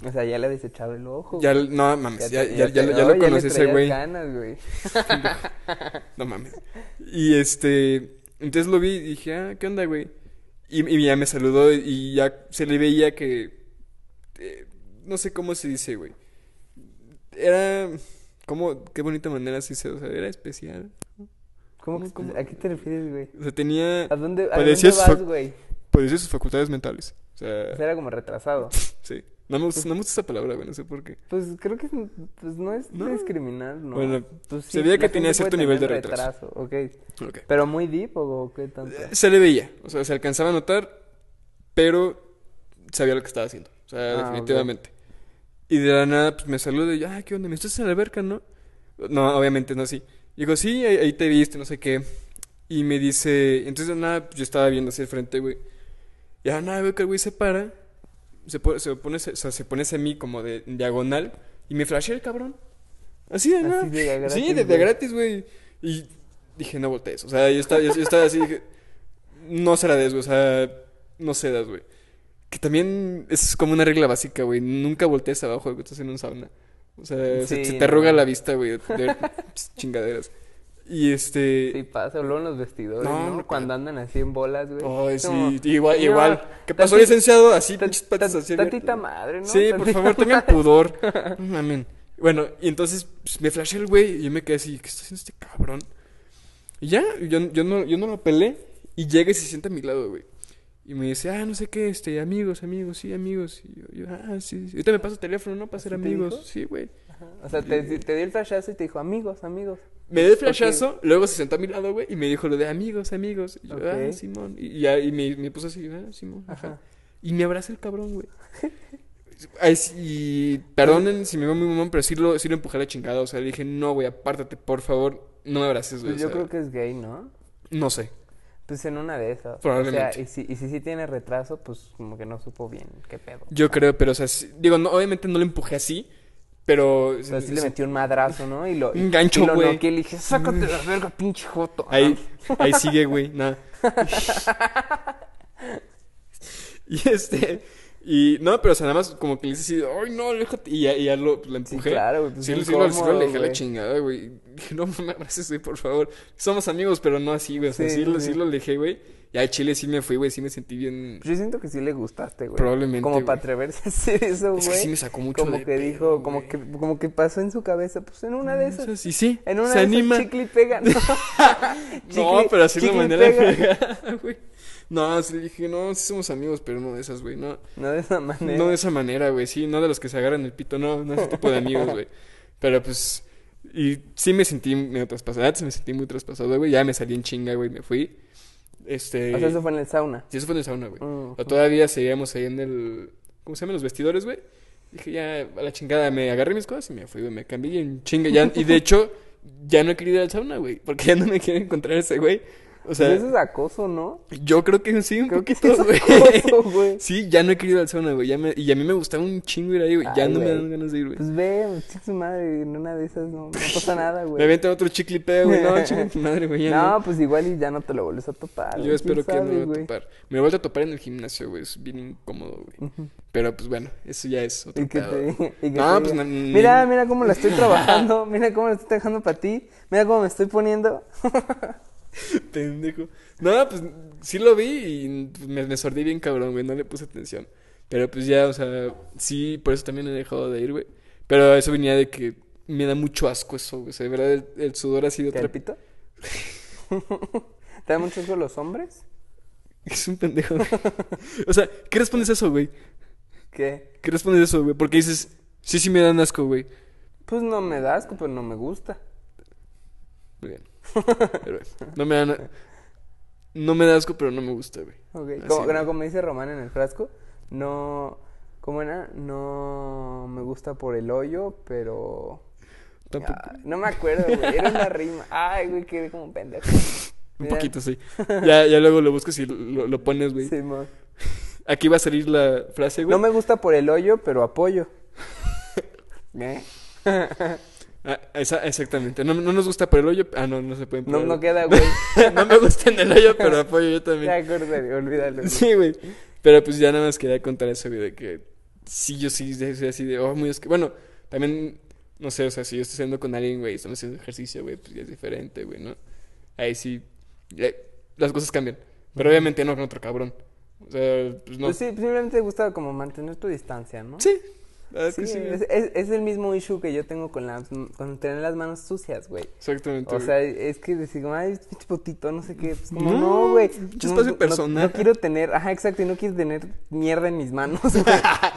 O sea, ya le habías echado el ojo. Ya, güey. no mames, ya, ya, ya, ya lo conocí ese güey. ganas, güey. (laughs) No mames. Y este, entonces lo vi y dije, ah, ¿qué onda, güey? Y, y ya me saludó y ya se le veía que, eh, no sé cómo se dice, güey. Era, como, qué bonita manera se dice, o sea, era especial. ¿Cómo, ¿Cómo? ¿A qué te refieres, güey? O sea, tenía, ¿A dónde, a dónde vas, güey? parecía sus facultades mentales. O sea, era como retrasado. (laughs) sí. No me, gusta, no me gusta esa palabra, güey, no sé por qué. Pues creo que es- pues, no es No. discriminar, ¿no? Bueno, Pues, se veía que tenía cierto nivel de tener retraso. Ok. Ok. ¿Pero muy deep o qué tanto? Se le veía, o sea, se alcanzaba a notar, pero sabía lo que estaba haciendo, o sea, Ah, definitivamente. Y de la nada, pues me saluda y yo, ah, ¿qué onda? ¿Me estás en la alberca, no? No, obviamente no así. Digo, sí, ahí, ahí te viste, no sé qué. Y me dice, entonces de nada, pues, yo estaba viendo hacia el frente, güey. Y de nada, veo que el güey se para, se pone, se pone, se, o sea, se pone como de diagonal y me flashea el cabrón. Así de nada. Gratis, sí, de, de güey. gratis, güey. Y dije, no voltees. O sea, yo estaba, yo, yo estaba así, dije, no se la des, güey. O sea, no cedas, güey. Que también es como una regla básica, güey. Nunca voltees abajo cuando estás en un sauna. O sea, se- Sí, se, te no. arruga la vista, güey. De (laughs) chingaderas. Y este. Sí pasa, luego en los vestidores, No, Cuando andan así en bolas, güey. Como, sí, igual, "No, igual. ¿Qué pasó, tanti- licenciado? Así, pinches patas así. Tantita madre, ¿no? Sí, por favor, tengan pudor. (laughs) Mamen. Bueno, y entonces pues, me flashé el güey y yo me quedé así, ¿qué está haciendo este cabrón? Y ya, yo, yo, no, yo no lo pelé y llega y se sienta a mi lado, güey. Y me dice, ah, no sé qué, este, amigos, amigos, sí, amigos. Y yo, yo, ah, sí, sí. Ahorita me pasa el teléfono, ¿no? Para ser ¿Así te amigos. Sí, güey. O sea, te, te dio el flashazo y te dijo, amigos, amigos. Me dio el flashazo, luego se sentó a mi lado, güey, y me dijo lo de amigos, amigos. Y yo, ah, Simón. Y, ya, y me, me puso así, ah, Simón. Ajá. Y me abraza el cabrón, güey. Y perdonen si me veo muy mamón, pero sí lo, sí lo empujé a la chingada. O sea, le dije, no, güey, apártate, por favor, no me abraces, güey. Pues o yo sea, creo que es gay, ¿no? No sé. Pues en una de esas. Probablemente. O sea, y si, y si sí tiene retraso, pues como que no supo bien qué pedo. Yo creo, pero, o sea, sí- digo, no, obviamente no lo empujé así, pero... O sea, sí le metió un madrazo, ¿no? Y lo, Un gancho, y lo güey. y le dije, sácate la verga, pinche joto. Ahí, ahí sigue, güey, nada. (laughs) y este, y no, pero o sea, nada más como que le hice así, ay, no, aléjate, y ya, y ya lo, Sí, empujé. claro, güey. Pues Sí, sí, lo, sí lo alejé a la chingada, güey. Dije, (laughs) no me abraces, güey, por favor. Somos amigos, pero no así, güey. O sea, Sí, sí, sí, lo, sí. sí lo alejé, güey. Ya a Chile sí me fui, güey. Sí me sentí bien. Yo siento que sí le gustaste, güey. Probablemente, Como para atreverse a hacer eso, güey. Es que sí me sacó mucho Como de que dijo, como que, como que pasó en su cabeza, pues en una de esas. Sí, sí. En una se de anima. esas chicle y pega. No, (laughs) (laughs) no, pero así y manera güey. No, sí le dije, no, sí somos amigos, pero no de esas, güey. No, No de esa manera. no de esa manera, güey. Sí, no de los que se agarran el pito, no, no ese tipo de amigos, güey. (laughs) Pero pues. Y sí me sentí medio traspasado. Antes me sentí muy traspasado, güey. Ya me salí en chinga, güey. Me fui. Este. O sea, eso fue en el sauna. Sí, eso fue en el sauna, güey. Mm, O todavía seguíamos ahí en el. ¿Cómo se llaman los vestidores, güey? Dije, ya, a la chingada, me agarré mis cosas y me fui, güey. Me cambié en chinga. Ya, y de (laughs) hecho, ya no he querido ir al sauna, güey. Porque ya no me quiero encontrar ese güey. O sea, Pues eso es acoso, ¿no? yo creo que sí, un Creo que poquito, sí güey. es acoso, güey. (laughs) Sí, ya no he querido al sauna, güey. Ya me... Y a mí me gustaba un chingo ir ahí, güey. Ya no me dan ganas de ir, güey. Pues ve, chica su madre, en una de esas no, no pasa (laughs) nada, Me güey. aventan otro chiclipeo, güey. No, (laughs) chinga tu madre, güey. No, pues igual y ya no te lo vuelves a topar. Yo espero que no me güey. topar. Me he vuelto a topar en el gimnasio, güey. Es bien incómodo, güey. Pero pues bueno, eso ya es otro Y que pedo. te, y que No, te pues no, Mira, mira cómo la estoy trabajando. mira cómo la estoy dejando para ti. Mira cómo me estoy poniendo. (laughs) Pendejo. No, pues sí lo vi y pues, me, me sordí bien cabrón, güey. No le puse atención. Pero pues ya, o sea, sí, por eso también he dejado de ir, güey. Pero eso venía de que me da mucho asco eso, güey. O sea, de verdad, el, el sudor ha sido ¿Qué, otra... pito? ¿Te da mucho asco los hombres? (laughs) Es un pendejo. güey. o sea, ¿qué respondes a eso, güey? ¿Qué? ¿Qué respondes a eso, güey? Porque dices, sí, sí me dan asco, güey. Pues no me da asco, pero no me gusta. Muy bien. Pero, no me dan... No me da asco, pero no me gusta, güey. Ok, Así, Como, güey. no, como dice Román en el frasco, no... ¿Cómo era? No me gusta por el hoyo, pero... Tampoco. No me acuerdo, güey. Era una rima. Ay, güey, quedé como un pendejo. Un poquito, sí. (laughs) Ya, ya luego lo buscas y lo, lo pones, güey. Aquí va a salir la frase, güey. No me gusta por el hoyo, pero apoyo. (laughs) ¿Eh? Ah, esa- exactamente. No, no nos gusta por el hoyo. Ah, no, no se pueden No, poner. no queda, güey. (laughs) no me gusta en el hoyo, pero apoyo yo (laughs) Ya también. acordé, olvídalo. güey. Sí, güey. Pero pues ya nada más quería contar eso, güey, de que sí, yo sí soy así de, oh, muy asque- Bueno, también, no sé, o sea, si yo estoy haciendo con alguien, güey, estamos haciendo ejercicio, güey, pues ya es diferente, güey, ¿no? Ahí sí, ya- las cosas cambian. Pero obviamente no con otro cabrón. O sea, pues no. Pues sí, simplemente te gusta como mantener tu distancia, ¿no? Sí, Sí, sí, güey. es, es- es el mismo issue que yo tengo con las con tener las manos sucias, güey. Exactamente. O güey. sea, es que decir, ay, pinche potito, no sé qué. Pues como, No, no, güey. pinche no, espacio personal. No, quiero tener, ajá, exacto, y no quiero tener mierda en mis manos, (laughs) güey.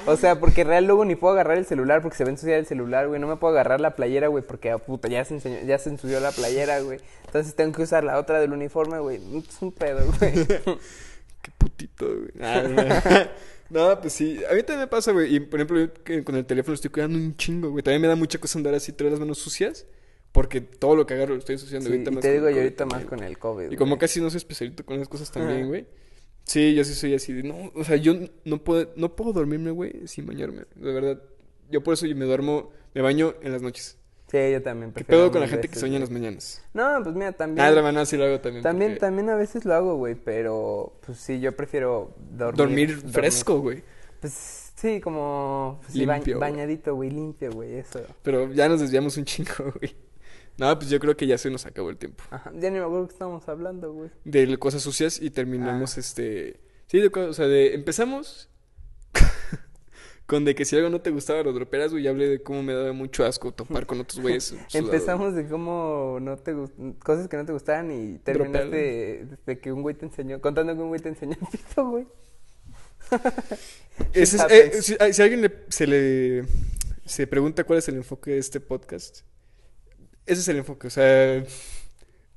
O sea, porque real luego ni puedo agarrar el celular porque se va a ensuciar el celular, güey. No me puedo agarrar la playera, güey, porque, ah, puta, ya se, enseñó- ya se ensució la playera, güey. Entonces tengo que usar la otra del uniforme, güey. Es un pedo, güey. (laughs) Qué putito, güey. (laughs) Ah, no. pues sí. A mí también me pasa, güey. Y por ejemplo, yo con el teléfono estoy cuidando un chingo, güey. También me da mucha cosa andar así, traer las manos sucias. Porque todo lo que agarro lo estoy ensuciando Sí, ahorita y más te digo yo COVID ahorita más con el COVID. Y como casi no soy especialito con esas cosas también, Ajá. güey. Sí, yo sí soy así de, no, o sea, yo no puedo, no puedo dormirme, güey, sin bañarme. De verdad. Yo por eso yo me duermo, me baño en las noches. Sí, yo también. ¿Qué pedo con la gente que sueña en las mañanas? No, pues mira, también. Ah, la mañana sí lo hago también. También, porque también a veces lo hago, güey, pero pues sí, yo prefiero dormir. Dormir fresco, güey. Pues sí, como pues, sí, ba- Limpio, bañadito, güey, limpio, güey, eso. Pero ya nos desviamos un chingo, (laughs) güey. No, pues yo creo que ya se nos acabó el tiempo. Ajá, ya ni me acuerdo que estábamos hablando, güey. de cosas sucias y terminamos Ah. este sí de co- o sea de empezamos (laughs) con de que si algo no te gustaba lo droperas güey y hablé de cómo me daba mucho asco topar con otros güeyes. (laughs) Empezamos de cómo no te gust- cosas que no te gustaban y terminaste de, de que un güey te enseñó, contando que un güey te enseñó pito, güey. (laughs) Es- eh, si, si alguien le, se le se pregunta cuál es el enfoque de este podcast, ese es el enfoque, o sea,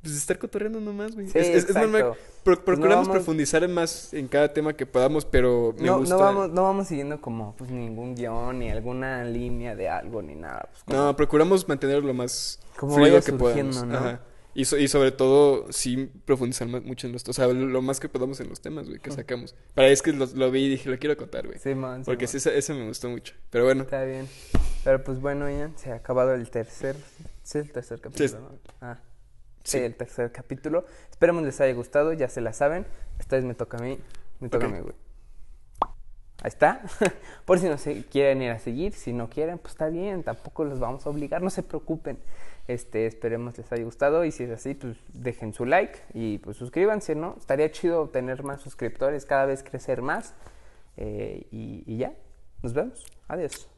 pues estar cotorreando nomás, güey. Sí, es, es- normal. Pro- no procuramos vamos- profundizar en más en cada tema que podamos, pero me No, gusta. no, vamos, no vamos siguiendo como pues ningún guion ni alguna línea de algo ni nada. Pues, como- No, procuramos mantenerlo lo más Como fluido que podamos. ¿no? Ajá. Y, so- y sobre todo, sí profundizar más- mucho en los... O sea, lo más que podamos en los temas, güey, que sacamos. Para es que lo, lo vi y dije, lo quiero contar, güey. Simón, Porque sí, ese, ese me gustó mucho. Pero bueno, Está bien. Pero pues bueno, Ian, se ha acabado el tercer. Sí, el tercer capítulo, Sí. ¿no? Ah. Sí, el tercer capítulo. Esperemos les haya gustado, ya se la saben. Esta vez me toca a mí. Me toca a mí, güey. Ahí está. (laughs) Por si no se quieren ir a seguir, si no quieren, pues está bien, tampoco los vamos a obligar, no se preocupen. Este, esperemos les haya gustado y si es así, pues dejen su like y pues suscríbanse, ¿no? Estaría chido tener más suscriptores, cada vez crecer más. Eh, y, y ya, nos vemos. Adiós.